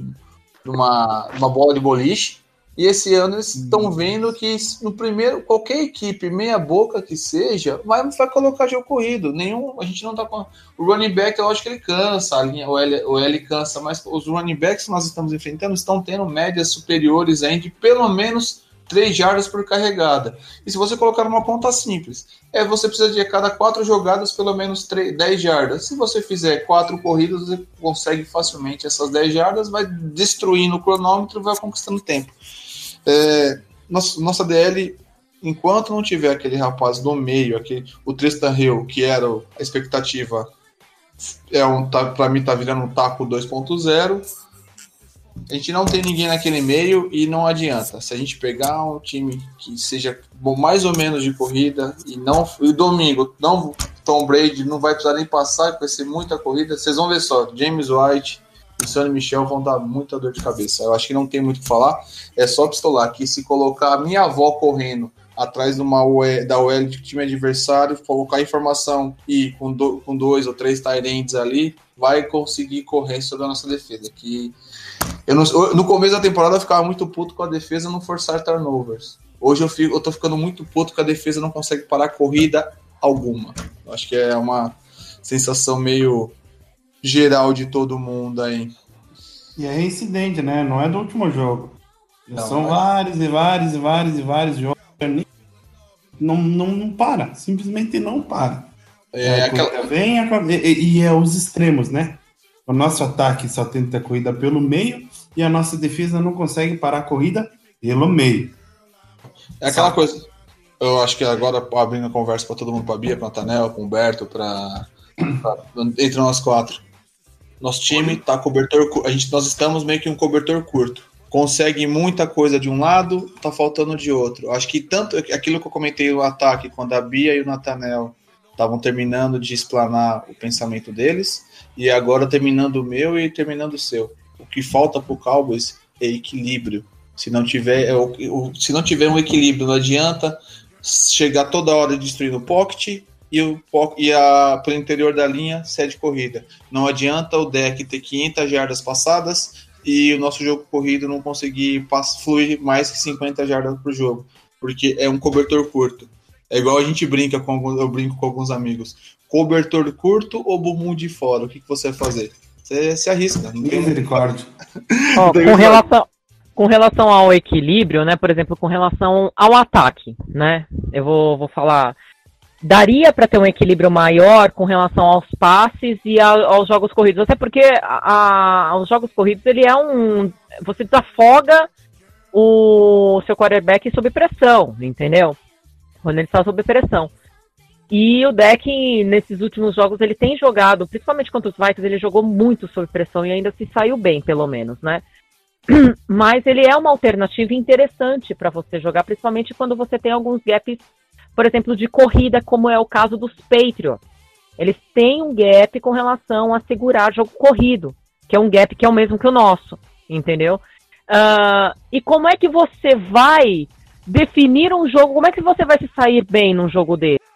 de uma, uma bola de boliche e esse ano eles estão uhum. vendo que no primeiro, qualquer equipe, meia boca que seja, vai, vai colocar jogo corrido. Nenhum, a gente não tá com. O running back, eu acho que ele cansa, a linha, o, L, o L cansa, mas os running backs que nós estamos enfrentando estão tendo médias superiores de pelo menos 3 jardas por carregada. E se você colocar uma conta simples, é você precisa de a cada quatro jogadas pelo menos 3, 10 jardas. Se você fizer quatro corridas, você consegue facilmente essas 10 jardas, vai destruindo o cronômetro e vai conquistando tempo. É, nossa, nossa DL, enquanto não tiver aquele rapaz no meio, aquele, o Tristan Hill, que era a expectativa, é um, tá, para mim tá virando um taco 2.0. A gente não tem ninguém naquele meio e não adianta. Se a gente pegar um time que seja bom, mais ou menos de corrida e não e domingo, não Tom Brady não vai precisar nem passar, vai ser muita corrida. Vocês vão ver só, James White, e Sonny Michel vão dar muita dor de cabeça. Eu acho que não tem muito o que falar, é só pistolar que se colocar a minha avó correndo atrás de uma UE, da OL de time adversário, colocar informação e com, do, com dois ou três tight ali, vai conseguir correr sobre a nossa defesa. Que eu não, no começo da temporada eu ficava muito puto com a defesa não forçar turnovers. Hoje eu, fico, eu tô ficando muito puto que a defesa não consegue parar corrida alguma. Eu acho que é uma sensação meio geral de todo mundo aí. E é incidente, né? Não é do último jogo. Não, São vários e vários e vários e vários jogos. Não, não, não para. Simplesmente não para. É, é aquela... vem e, e é os extremos, né? O nosso ataque só tenta corrida pelo meio e a nossa defesa não consegue parar a corrida pelo meio. É aquela Sabe? coisa. Eu acho que agora abrindo a conversa para todo mundo, para Bia, para Tanel, com o Humberto, para entre nós quatro. Nosso time tá cobertor, a gente nós estamos meio que um cobertor curto. Consegue muita coisa de um lado, tá faltando de outro. Acho que tanto aquilo que eu comentei no ataque quando a Bia e o Natanel estavam terminando de explanar o pensamento deles e agora terminando o meu e terminando o seu. O que falta pro Cowboys é equilíbrio. Se não tiver, é se não tiver um equilíbrio, não adianta chegar toda hora destruindo o pocket e, o, e a, pelo interior da linha sede corrida. Não adianta o deck ter 500 jardas passadas e o nosso jogo corrido não conseguir fluir mais que 50 jardas por jogo, porque é um cobertor curto. É igual a gente brinca com eu brinco com alguns amigos. Cobertor curto ou bumbum de fora? O que, que você vai fazer? Você se arrisca. Não tem misericórdia. Oh, com relação com relação ao equilíbrio, né? Por exemplo, com relação ao ataque, né? Eu vou, vou falar daria para ter um equilíbrio maior com relação aos passes e a, aos jogos corridos. Até porque a, a, os jogos corridos ele é um. Você desafoga o seu quarterback sob pressão, entendeu? Quando ele está sob pressão. E o deck, nesses últimos jogos, ele tem jogado, principalmente contra os Vikings, ele jogou muito sob pressão e ainda se saiu bem, pelo menos, né? *clears throat* Mas ele é uma alternativa interessante para você jogar, principalmente quando você tem alguns gaps por exemplo, de corrida, como é o caso dos Patriots. Eles têm um gap com relação a segurar jogo corrido, que é um gap que é o mesmo que o nosso, entendeu? Uh, e como é que você vai definir um jogo? Como é que você vai se sair bem num jogo desse?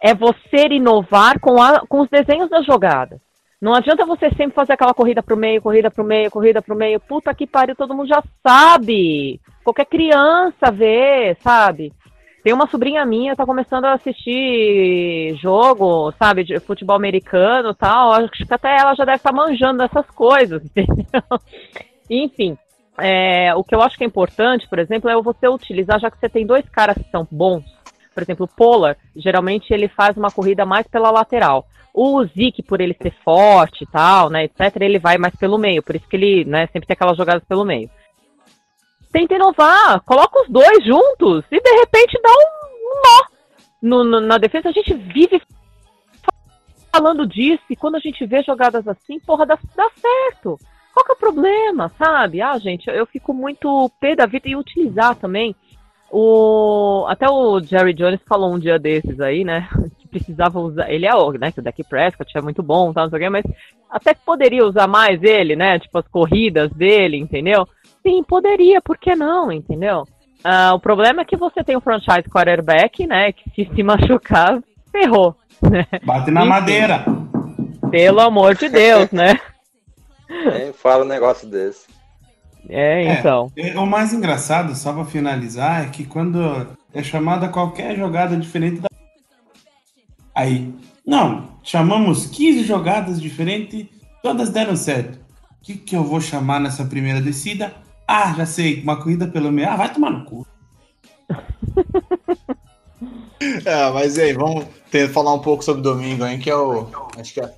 É você inovar com, a, com os desenhos das jogadas. Não adianta você sempre fazer aquela corrida pro meio, corrida pro meio, corrida pro meio. Puta que pariu, todo mundo já sabe. Qualquer criança vê, sabe? Tem uma sobrinha minha, tá começando a assistir jogo, sabe, de futebol americano tal. Acho que até ela já deve estar tá manjando dessas coisas, *laughs* entendeu? Enfim, é, o que eu acho que é importante, por exemplo, é você utilizar, já que você tem dois caras que são bons. Por exemplo, o Polar, geralmente ele faz uma corrida mais pela lateral. O Zik, por ele ser forte e tal, né, etc., ele vai mais pelo meio. Por isso que ele, né, sempre tem aquelas jogadas pelo meio. Tenta inovar, coloca os dois juntos e de repente dá um nó no, no, na defesa. A gente vive falando disso e quando a gente vê jogadas assim, porra, dá, dá certo. Qual que é o problema, sabe? Ah, gente, eu fico muito pé da vida e utilizar também. O, até o Jerry Jones falou um dia desses aí, né? precisava usar. Ele é o, né? Que o Dak Prescott é muito bom, tá, não sei o quê, mas até que poderia usar mais ele, né? Tipo, as corridas dele, entendeu? Sim, poderia, por que não, entendeu? Uh, o problema é que você tem um franchise quarterback, né? Que se se machucar, ferrou. Né? Bate na Enfim, madeira. Pelo amor de Deus, né? Nem fala um negócio desse. É, então. É, o mais engraçado, só pra finalizar, é que quando é chamada qualquer jogada diferente da Aí, não, chamamos 15 jogadas diferentes, todas deram certo. O que, que eu vou chamar nessa primeira descida? Ah, já sei, uma corrida pelo meio. Ah, vai tomar no cu. é, *laughs* mas aí, vamos ter, falar um pouco sobre domingo, hein? Que é o. Acho que é a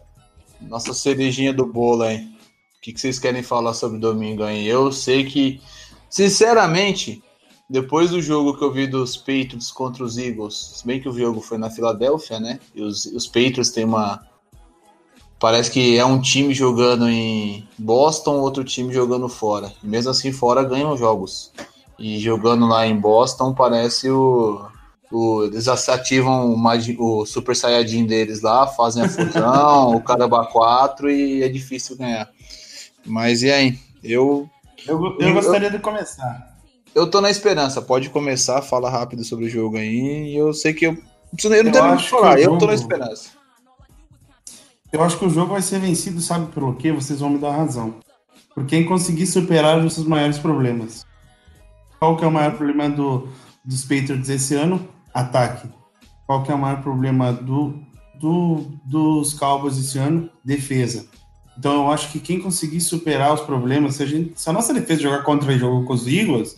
nossa cerejinha do bolo, hein? O que, vocês querem falar sobre domingo, hein? Eu sei que, sinceramente, depois do jogo que eu vi dos Patriots contra os Eagles, se bem que o jogo foi na Filadélfia, né? E os, os Patriots têm uma. Parece que é um time jogando em Boston, outro time jogando fora. E mesmo assim, fora ganham jogos. E jogando lá em Boston, parece o. o eles ativam o, o Super Saiyajin deles lá, fazem a fusão, *laughs* o Caramba 4 e é difícil ganhar. Mas e aí? Eu. Eu, eu gostaria de começar. Eu tô na esperança. Pode começar, fala rápido sobre o jogo aí. Eu sei que eu. Eu não tenho muito falar, eu tô na esperança. Eu acho que o jogo vai ser vencido, sabe pelo quê? Vocês vão me dar razão. Por quem conseguir superar os seus maiores problemas. Qual que é o maior problema do, dos Patriots esse ano? Ataque. Qual que é o maior problema do, do, dos Cowboys esse ano? Defesa. Então eu acho que quem conseguir superar os problemas, se a, gente, se a nossa defesa jogar contra o jogo com os Eagles,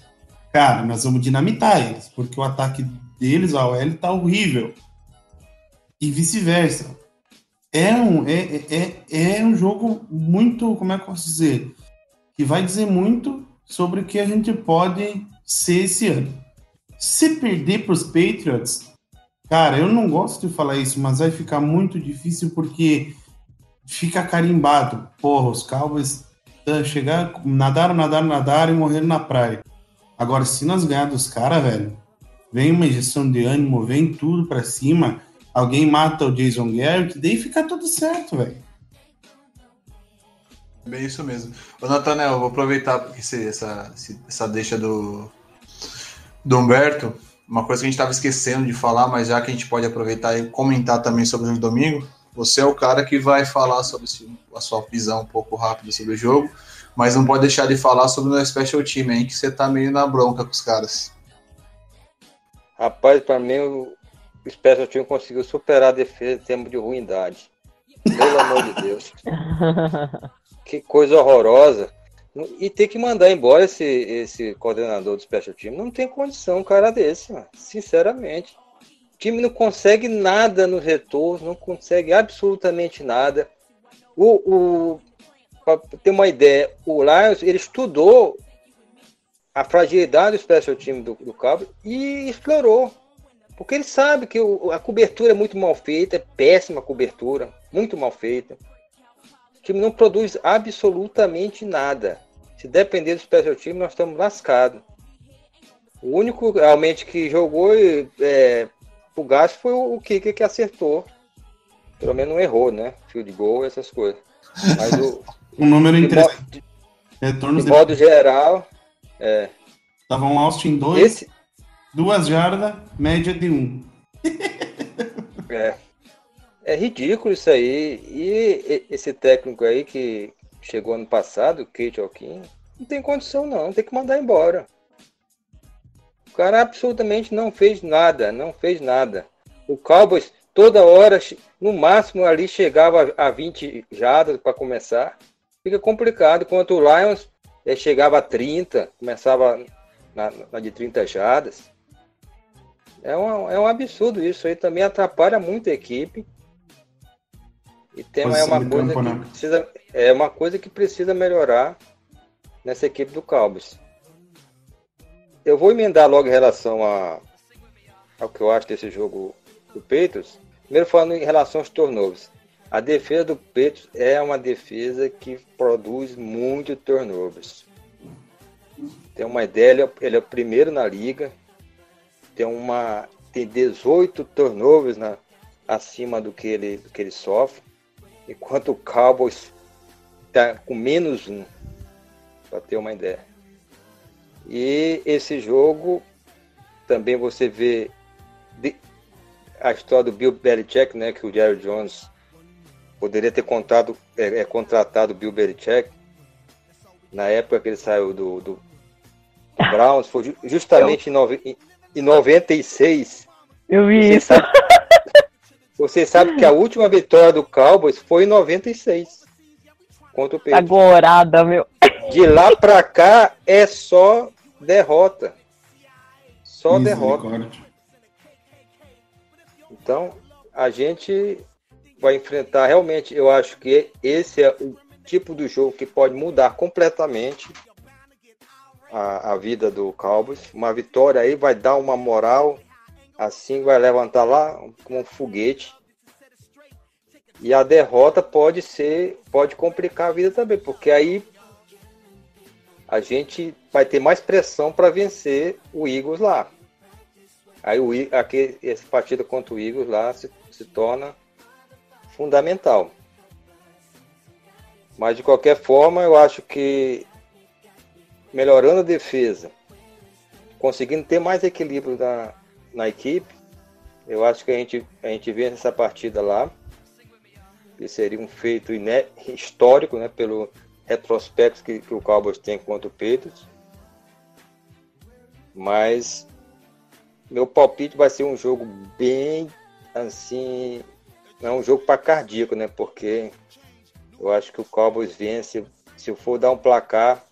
cara, nós vamos dinamitar eles, porque o ataque deles, a OL, tá horrível. E vice-versa. É um, é, é, é um jogo muito, como é que eu posso dizer? Que vai dizer muito sobre o que a gente pode ser esse ano. Se perder para os Patriots, cara, eu não gosto de falar isso, mas vai ficar muito difícil porque fica carimbado. Porra, os Cowboys uh, chegar, nadaram, nadaram, nadaram e morreram na praia. Agora, se nós ganhar dos caras, velho, vem uma injeção de ânimo, vem tudo pra cima, alguém mata o Jason Garrett, daí fica tudo certo, velho. Bem isso mesmo. Ô, Natanel, vou aproveitar esse, essa, essa deixa do, do Humberto. Uma coisa que a gente estava esquecendo de falar, mas já que a gente pode aproveitar e comentar também sobre o domingo, você é o cara que vai falar sobre a sua visão um pouco rápida sobre o jogo mas não pode deixar de falar sobre o Special Team, hein? Que você tá meio na bronca com os caras. Rapaz, para mim o Special Team conseguiu superar a defesa em termos de ruindade. Pelo amor de Deus. *laughs* Que coisa horrorosa. E ter que mandar embora esse, esse coordenador do Special Team. Não tem condição um cara desse, mano. sinceramente. Time não consegue nada no retorno, não consegue absolutamente nada. O, o para ter uma ideia, o Lions ele estudou a fragilidade do special team do, do Cabo e explorou. Porque ele sabe que o, a cobertura é muito mal feita, é péssima cobertura, muito mal feita. O time não produz absolutamente nada. Se depender do special team, nós estamos lascados. O único realmente que jogou é, o gasto foi o, Kika que acertou. Pelo menos não errou, né? Field goal, essas coisas. Mas o. *laughs* um número de, interessante. de, Retornos de modo geral. É. Estavam Austin 2, Esse, duas jardas, média de 1. Um. *laughs* é, é ridículo isso aí. E esse técnico aí que chegou ano passado, o Kate Alkin, não tem condição não, tem que mandar embora. O cara absolutamente não fez nada, não fez nada. O Cowboys toda hora, no máximo ali chegava a 20 jardas para começar. Fica complicado. Quanto o Lions é, chegava a 30, começava na, na de 30 jardas. É um, é um absurdo isso aí. Também atrapalha muito a equipe. E tem é uma coisa campo, que né? precisa, é uma coisa que precisa melhorar nessa equipe do Cowboys. Eu vou emendar logo em relação a, ao que eu acho desse jogo do Peitos. Primeiro falando em relação aos turnovers. A defesa do Peitos é uma defesa que produz muito turnovers. Tem uma ideia, ele é, ele é o primeiro na liga. Tem uma tem 18 turnovers na, acima do que ele do que ele sofre. Enquanto o Cowboys está com menos um, para ter uma ideia. E esse jogo também você vê a história do Bill Belichick, né, que o Jerry Jones poderia ter contado, é, é, contratado o Bill Belichick na época que ele saiu do, do Browns, foi justamente em, nove, em 96. Eu vi você isso. Sabe, você sabe que a última vitória do Cowboys foi em 96 contra o Pedro. Agorada, meu. De lá pra cá é só derrota. Só derrota. Então, a gente vai enfrentar realmente, eu acho que esse é o tipo do jogo que pode mudar completamente a, a vida do Cowboys. Uma vitória aí vai dar uma moral, assim vai levantar lá como um foguete. E a derrota pode ser, pode complicar a vida também, porque aí a gente vai ter mais pressão para vencer o Eagles lá. Aí o aqui, essa partida contra o Eagles lá se, se torna fundamental. Mas de qualquer forma, eu acho que melhorando a defesa, conseguindo ter mais equilíbrio na, na equipe, eu acho que a gente, a gente vence essa partida lá. Que seria um feito histórico, né, pelo, retrospectos que, que o Cowboys tem contra o Patriots. Mas meu palpite vai ser um jogo bem assim, não é um jogo para cardíaco, né? Porque eu acho que o Cowboys vence. Se eu for dar um placar,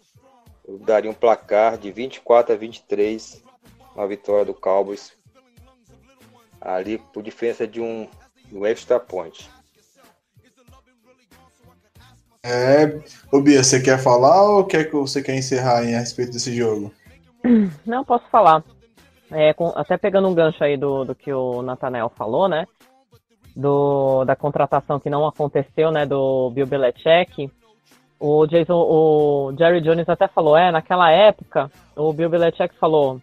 eu daria um placar de 24 a 23, uma vitória do Cowboys. Ali por diferença de um, um extra point. É, ô Bia, você quer falar ou quer que você quer encerrar em, a respeito desse jogo? Não, posso falar. É, com, até pegando um gancho aí do, do que o Nathanael falou, né? Do, da contratação que não aconteceu, né? Do Bill Belichick. O Jason, o Jerry Jones até falou, é, naquela época, o Bill Belichick falou,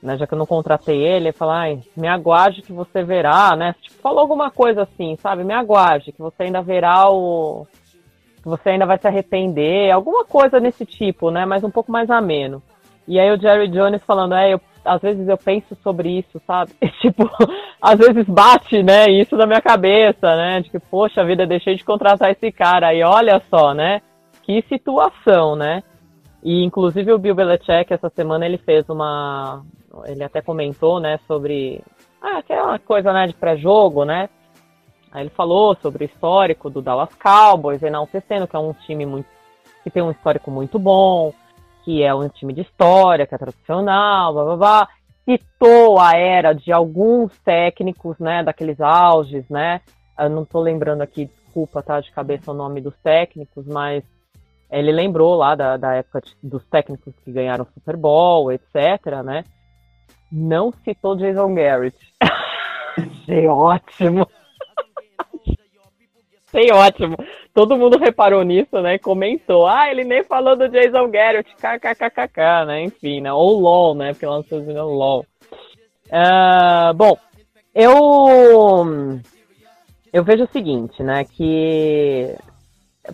né, já que eu não contratei ele, ele falou, ai, me aguarde que você verá, né? Tipo, falou alguma coisa assim, sabe? Me aguarde que você ainda verá o, que você ainda vai se arrepender, alguma coisa nesse tipo, né? Mas um pouco mais ameno. E aí o Jerry Jones falando, é, eu, às vezes eu penso sobre isso, sabe? E, *laughs* tipo, às vezes bate, né, isso na minha cabeça, né? De que, poxa vida, deixei de contratar esse cara. E olha só, né? Que situação, né? E inclusive o Bill Belichick essa semana ele fez uma, ele até comentou, né, sobre ah, aquela coisa, né, de pré-jogo, né? Aí ele falou sobre o histórico do Dallas Cowboys, enaltecendo que é um time muito, que tem um histórico muito bom, que é um time de história, que é tradicional, blá blá blá. Citou a era de alguns técnicos, né, daqueles auges, né? Eu não tô lembrando aqui, desculpa, tá, de cabeça o nome dos técnicos, mas ele lembrou lá da, da época dos técnicos que ganharam Super Bowl, etc, né? Não citou Jason Garrett. *laughs* Achei ótimo. Achei ótimo. todo mundo reparou nisso, né? Comentou, ah, ele nem falou do Jason Garrett, kkkk, né? Enfim, né? Ou LOL, né? Porque lá nos Estados Unidos é LOL. Uh, bom, eu eu vejo o seguinte, né? Que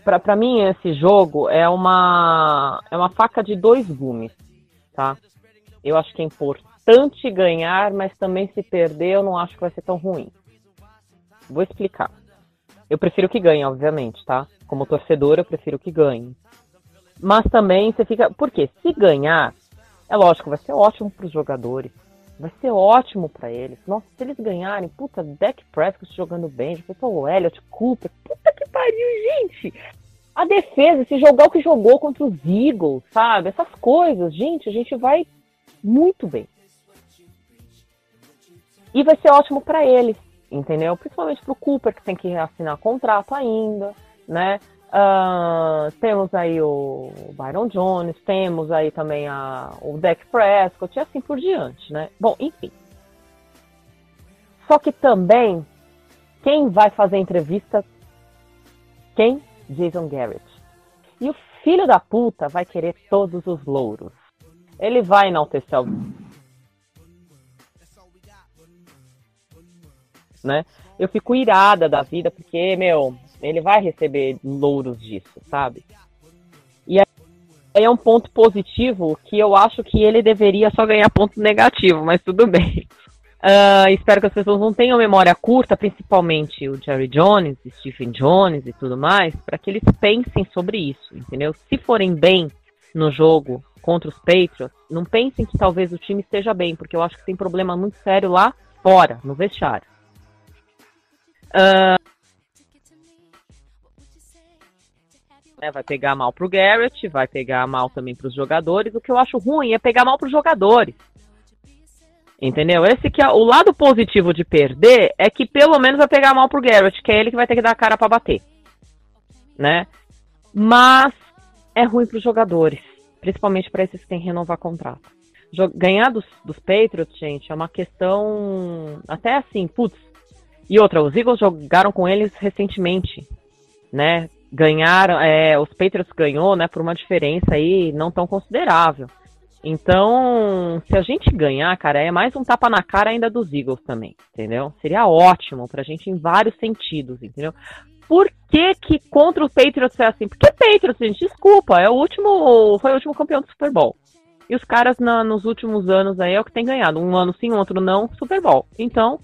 para mim esse jogo é uma é uma faca de dois gumes, tá? Eu acho que é importante ganhar, mas também se perder eu não acho que vai ser tão ruim. Vou explicar. Eu prefiro que ganhe, obviamente, tá? Como torcedor, eu prefiro que ganhe. Mas também você fica. Porque se ganhar, é lógico, vai ser ótimo para os jogadores. Vai ser ótimo para eles. Nossa, se eles ganharem, puta, Deck Prescott jogando bem, já pensou o Elliot, Cooper, puta que pariu, gente! A defesa, se jogar o que jogou contra os Eagles, sabe? Essas coisas, gente, a gente vai muito bem. E vai ser ótimo para eles entendeu? Principalmente para o Cooper, que tem que assinar contrato ainda, né? Uh, temos aí o Byron Jones, temos aí também a, o Dak Prescott e assim por diante, né? Bom, enfim. Só que também, quem vai fazer entrevista? Quem? Jason Garrett. E o filho da puta vai querer todos os louros. Ele vai enaltecer o né? Eu fico irada da vida porque, meu, ele vai receber louros disso, sabe? E aí é um ponto positivo que eu acho que ele deveria só ganhar ponto negativo, mas tudo bem. Uh, *laughs* espero que as pessoas não tenham memória curta, principalmente o Jerry Jones, Stephen Jones e tudo mais, para que eles pensem sobre isso, entendeu? Se forem bem no jogo contra os Patriots, não pensem que talvez o time esteja bem, porque eu acho que tem problema muito sério lá fora, no vestiário. Uh, vai pegar mal pro Garrett, vai pegar mal também para os jogadores. O que eu acho ruim é pegar mal para os jogadores. Entendeu? Esse que é o lado positivo de perder é que pelo menos vai pegar mal pro Garrett, que é ele que vai ter que dar a cara para bater. Né? Mas é ruim para os jogadores, principalmente para esses que têm que renovar contrato. Ganhar dos, dos Patriots, gente, é uma questão até assim, putz, e outra, os Eagles jogaram com eles recentemente, né? Ganharam, é, os Patriots ganhou, né, por uma diferença aí não tão considerável. Então, se a gente ganhar, cara, é mais um tapa na cara ainda dos Eagles também, entendeu? Seria ótimo pra gente em vários sentidos, entendeu? Por que que contra os Patriots é assim? Porque Patriots, gente, desculpa, é o último, foi o último campeão do Super Bowl. E os caras na, nos últimos anos aí é o que tem ganhado. Um ano sim, outro não, Super Bowl. Então,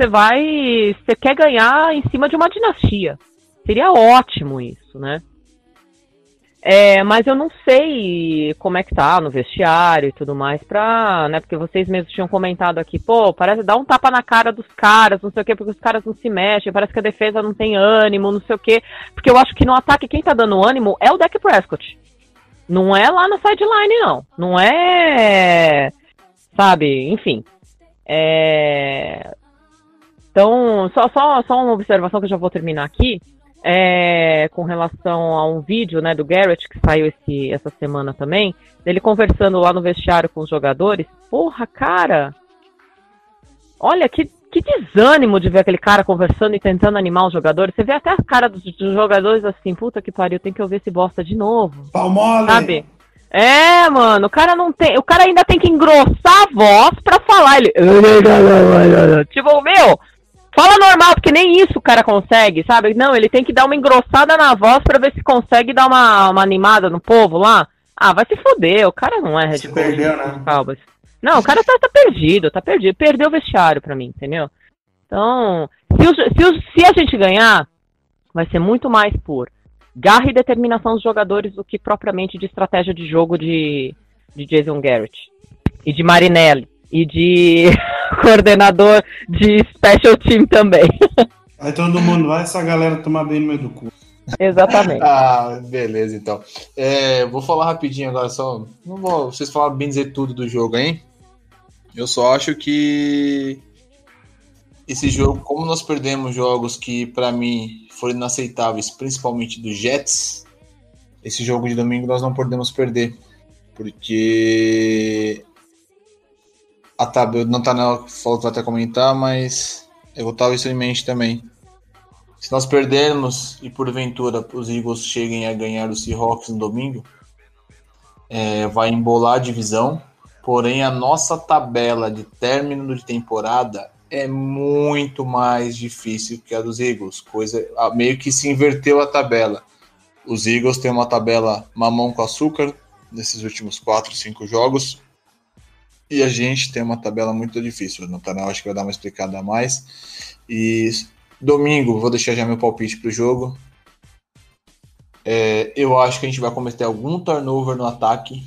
você vai. Você quer ganhar em cima de uma dinastia. Seria ótimo isso, né? É, mas eu não sei como é que tá no vestiário e tudo mais pra, né, porque vocês mesmos tinham comentado aqui, pô, parece dar um tapa na cara dos caras, não sei o quê, porque os caras não se mexem, parece que a defesa não tem ânimo, não sei o quê, porque eu acho que no ataque quem tá dando ânimo é o Dak Prescott. Não é lá na sideline, não. Não é, sabe, enfim. É, então, só, só, só uma observação que eu já vou terminar aqui. É, com relação a um vídeo né, do Garrett que saiu esse, essa semana também, dele conversando lá no vestiário com os jogadores. Porra, cara! Olha, que, que desânimo de ver aquele cara conversando e tentando animar os jogadores. Você vê até a cara dos, dos jogadores assim, puta que pariu, tem que ouvir esse bosta de novo. Palmole! Sabe? É, mano, o cara não tem. O cara ainda tem que engrossar a voz pra falar. Ele. Tipo, meu, Fala normal, porque nem isso o cara consegue, sabe? Não, ele tem que dar uma engrossada na voz para ver se consegue dar uma, uma animada no povo lá. Ah, vai se foder, o cara não é Red Bull. perdeu, né? Cowboys. Não, o cara tá, tá, perdido, tá perdido. Perdeu o vestiário pra mim, entendeu? Então, se, o, se, o, se a gente ganhar, vai ser muito mais por garra e determinação dos jogadores do que propriamente de estratégia de jogo de, de Jason Garrett e de Marinelli e de *laughs* coordenador de special team também. *laughs* Aí todo mundo vai essa galera tomar bem no meio do cu. Exatamente. *laughs* ah, beleza, então. É, vou falar rapidinho agora, só. Não vou. Vocês falaram bem dizer tudo do jogo, hein? Eu só acho que esse jogo, como nós perdemos jogos que para mim foram inaceitáveis, principalmente do Jets, esse jogo de domingo nós não podemos perder. Porque a tabela não tá na falta até comentar, mas eu vou estar isso em mente também. Se nós perdermos e porventura os Eagles cheguem a ganhar o Seahawks no domingo, é, vai embolar a divisão. Porém, a nossa tabela de término de temporada é muito mais difícil que a dos Eagles. Coisa meio que se inverteu a tabela. Os Eagles têm uma tabela mamão com açúcar nesses últimos 4, 5 jogos. E a gente tem uma tabela muito difícil. O Natanel acho que vai dar uma explicada a mais. E domingo, vou deixar já meu palpite para o jogo. É, eu acho que a gente vai cometer algum turnover no ataque.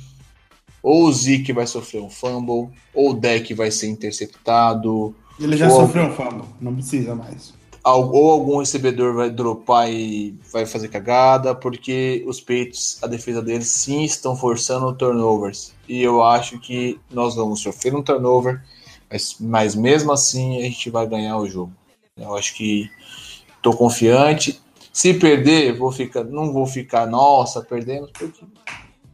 Ou o Zeke vai sofrer um fumble, ou o deck vai ser interceptado. Ele já sofreu algum, um fumble, não precisa mais. Ou algum recebedor vai dropar e vai fazer cagada, porque os peitos, a defesa deles sim estão forçando turnovers. E eu acho que nós vamos sofrer um turnover, mas, mas mesmo assim a gente vai ganhar o jogo. Eu acho que estou confiante. Se perder, vou ficar, não vou ficar, nossa, perdemos, porque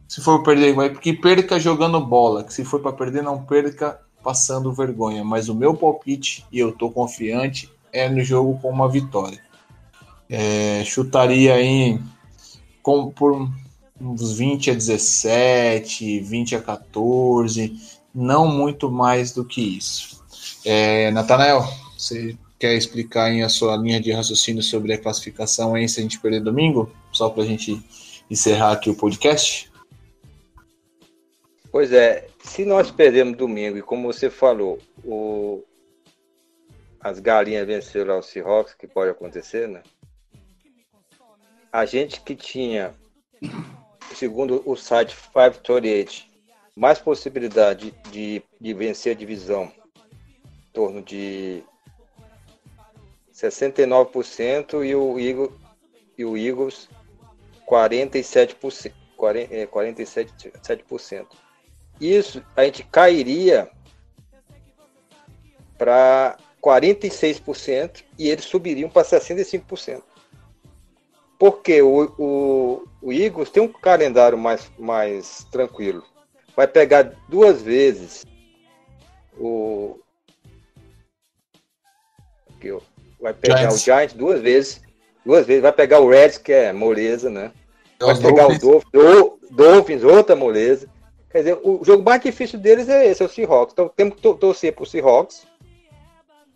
se for perder, vai que perca jogando bola, que se for para perder, não perca passando vergonha. Mas o meu palpite, e eu tô confiante, é no jogo com uma vitória. É, chutaria aí com, por uns 20 a 17, 20 a 14, não muito mais do que isso. É, Natanael, você quer explicar aí a sua linha de raciocínio sobre a classificação aí se a gente perder domingo? Só para a gente encerrar aqui o podcast? Pois é, se nós perdemos domingo e como você falou, o... as galinhas venceram o Seahawks, que pode acontecer, né? A gente que tinha, segundo o site 538, mais possibilidade de, de vencer a divisão, em torno de 69% e o Eagles, e o Eagles 47%. 47%. Isso a gente cairia para 46% e eles subiriam para 65%. Porque o, o, o Eagles tem um calendário mais, mais tranquilo. Vai pegar duas vezes o, aqui, vai pegar Giants. o Giants duas vezes, duas vezes, vai pegar o Reds, que é moleza, né? Vai pegar o Dolphins, Dolphins, outra moleza. Quer dizer, o jogo mais difícil deles é esse, é o Seahawks. Então temos que torcer pro Seahawks.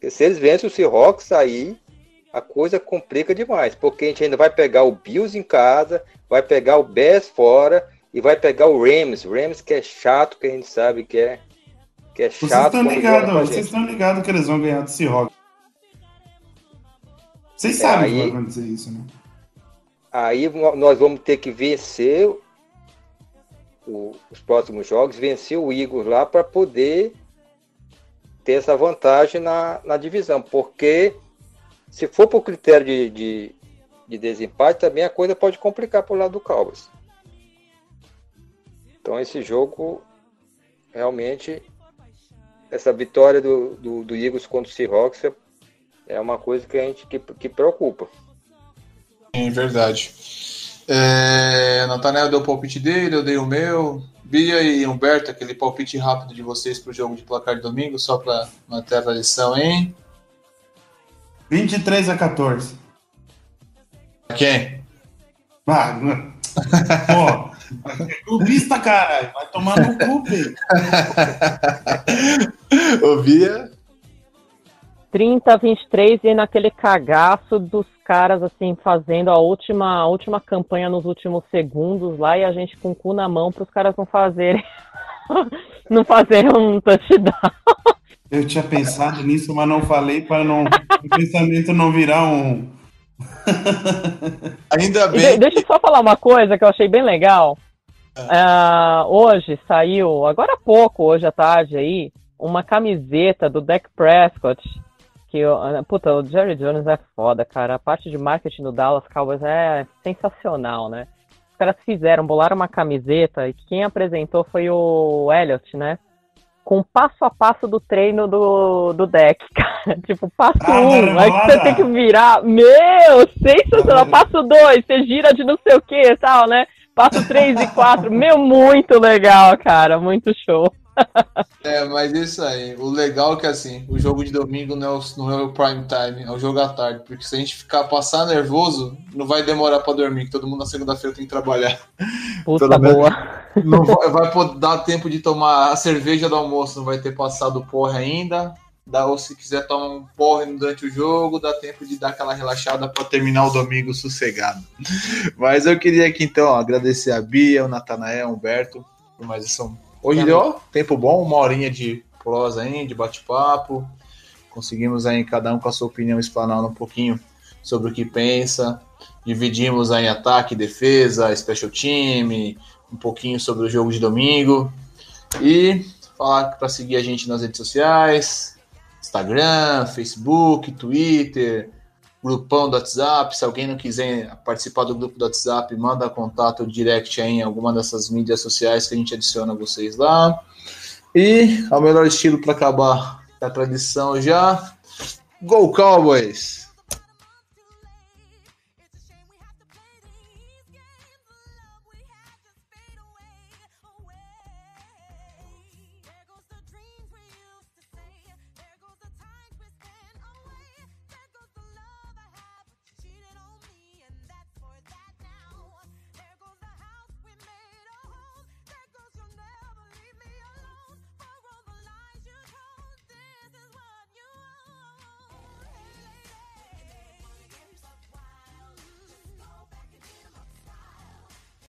Porque se eles vencem o Seahawks, aí a coisa complica demais. Porque a gente ainda vai pegar o Bills em casa, vai pegar o Bears fora e vai pegar o Rams. Rams que é chato, que a gente sabe que é, que é chato. Vocês estão ligados, vocês estão ligados que eles vão ganhar do Seahawks. Vocês é, sabem aí, que vai acontecer isso, né? Aí nós vamos ter que vencer o, os próximos jogos, vencer o Igor lá para poder ter essa vantagem na, na divisão. Porque se for por critério de, de, de desempate, também a coisa pode complicar para o lado do Cowboys. Então esse jogo realmente essa vitória do, do, do Eagles contra o Seahawks é uma coisa que a gente que, que preocupa. É verdade. É, Natanel deu o palpite dele, eu dei o meu. Bia e Humberto, aquele palpite rápido de vocês para o jogo de placar de domingo, só para manter a tradição, hein? 23 a 14. Quem? Ah, pô, *laughs* clubista, cara. Vai tomar no cu. *laughs* Ô, Bia? 30 a 23 e naquele cagaço dos caras assim fazendo a última a última campanha nos últimos segundos lá e a gente com o cu na mão para os caras não fazerem *laughs* não fazerem um touchdown. Eu tinha pensado nisso, mas não falei para não o pensamento não virar um *laughs* Ainda bem. deixa eu só falar uma coisa que eu achei bem legal. Uh, hoje saiu, agora há pouco, hoje à tarde aí, uma camiseta do Dak Prescott que, puta, o Jerry Jones é foda, cara. A parte de marketing do Dallas Cowboys é sensacional, né? Os caras fizeram, bolaram uma camiseta e quem apresentou foi o Elliot, né? Com passo a passo do treino do, do deck, *laughs* cara. tipo, passo ah, um, aí você tem que virar. Meu, sensacional. Passo dois, você gira de não sei o que e tal, né? Passo três e quatro. Meu, muito legal, cara. Muito show. *laughs* É, mas isso aí. O legal é que assim, o jogo de domingo não é o, não é o prime time, é o jogo à tarde. Porque se a gente ficar passar nervoso, não vai demorar pra dormir, que todo mundo na segunda-feira tem que trabalhar. Puta Pelo boa. *laughs* Não vai, vai dar tempo de tomar a cerveja do almoço, não vai ter passado o porre ainda. Dá, ou se quiser tomar um porre durante o jogo, dá tempo de dar aquela relaxada para terminar o domingo sossegado. *laughs* Mas eu queria aqui então ó, agradecer a Bia, o Natanael, o Humberto, por mais essa. Hoje deu ó, tempo bom, uma horinha de prosa aí, de bate-papo. Conseguimos aí, cada um com a sua opinião, explanando um pouquinho sobre o que pensa. Dividimos aí ataque, defesa, special time, um pouquinho sobre o jogo de domingo. E falar para seguir a gente nas redes sociais, Instagram, Facebook, Twitter, grupão do WhatsApp. Se alguém não quiser participar do grupo do WhatsApp, manda contato direct aí em alguma dessas mídias sociais que a gente adiciona vocês lá. E ao melhor estilo para acabar a tradição já, Go Cowboys!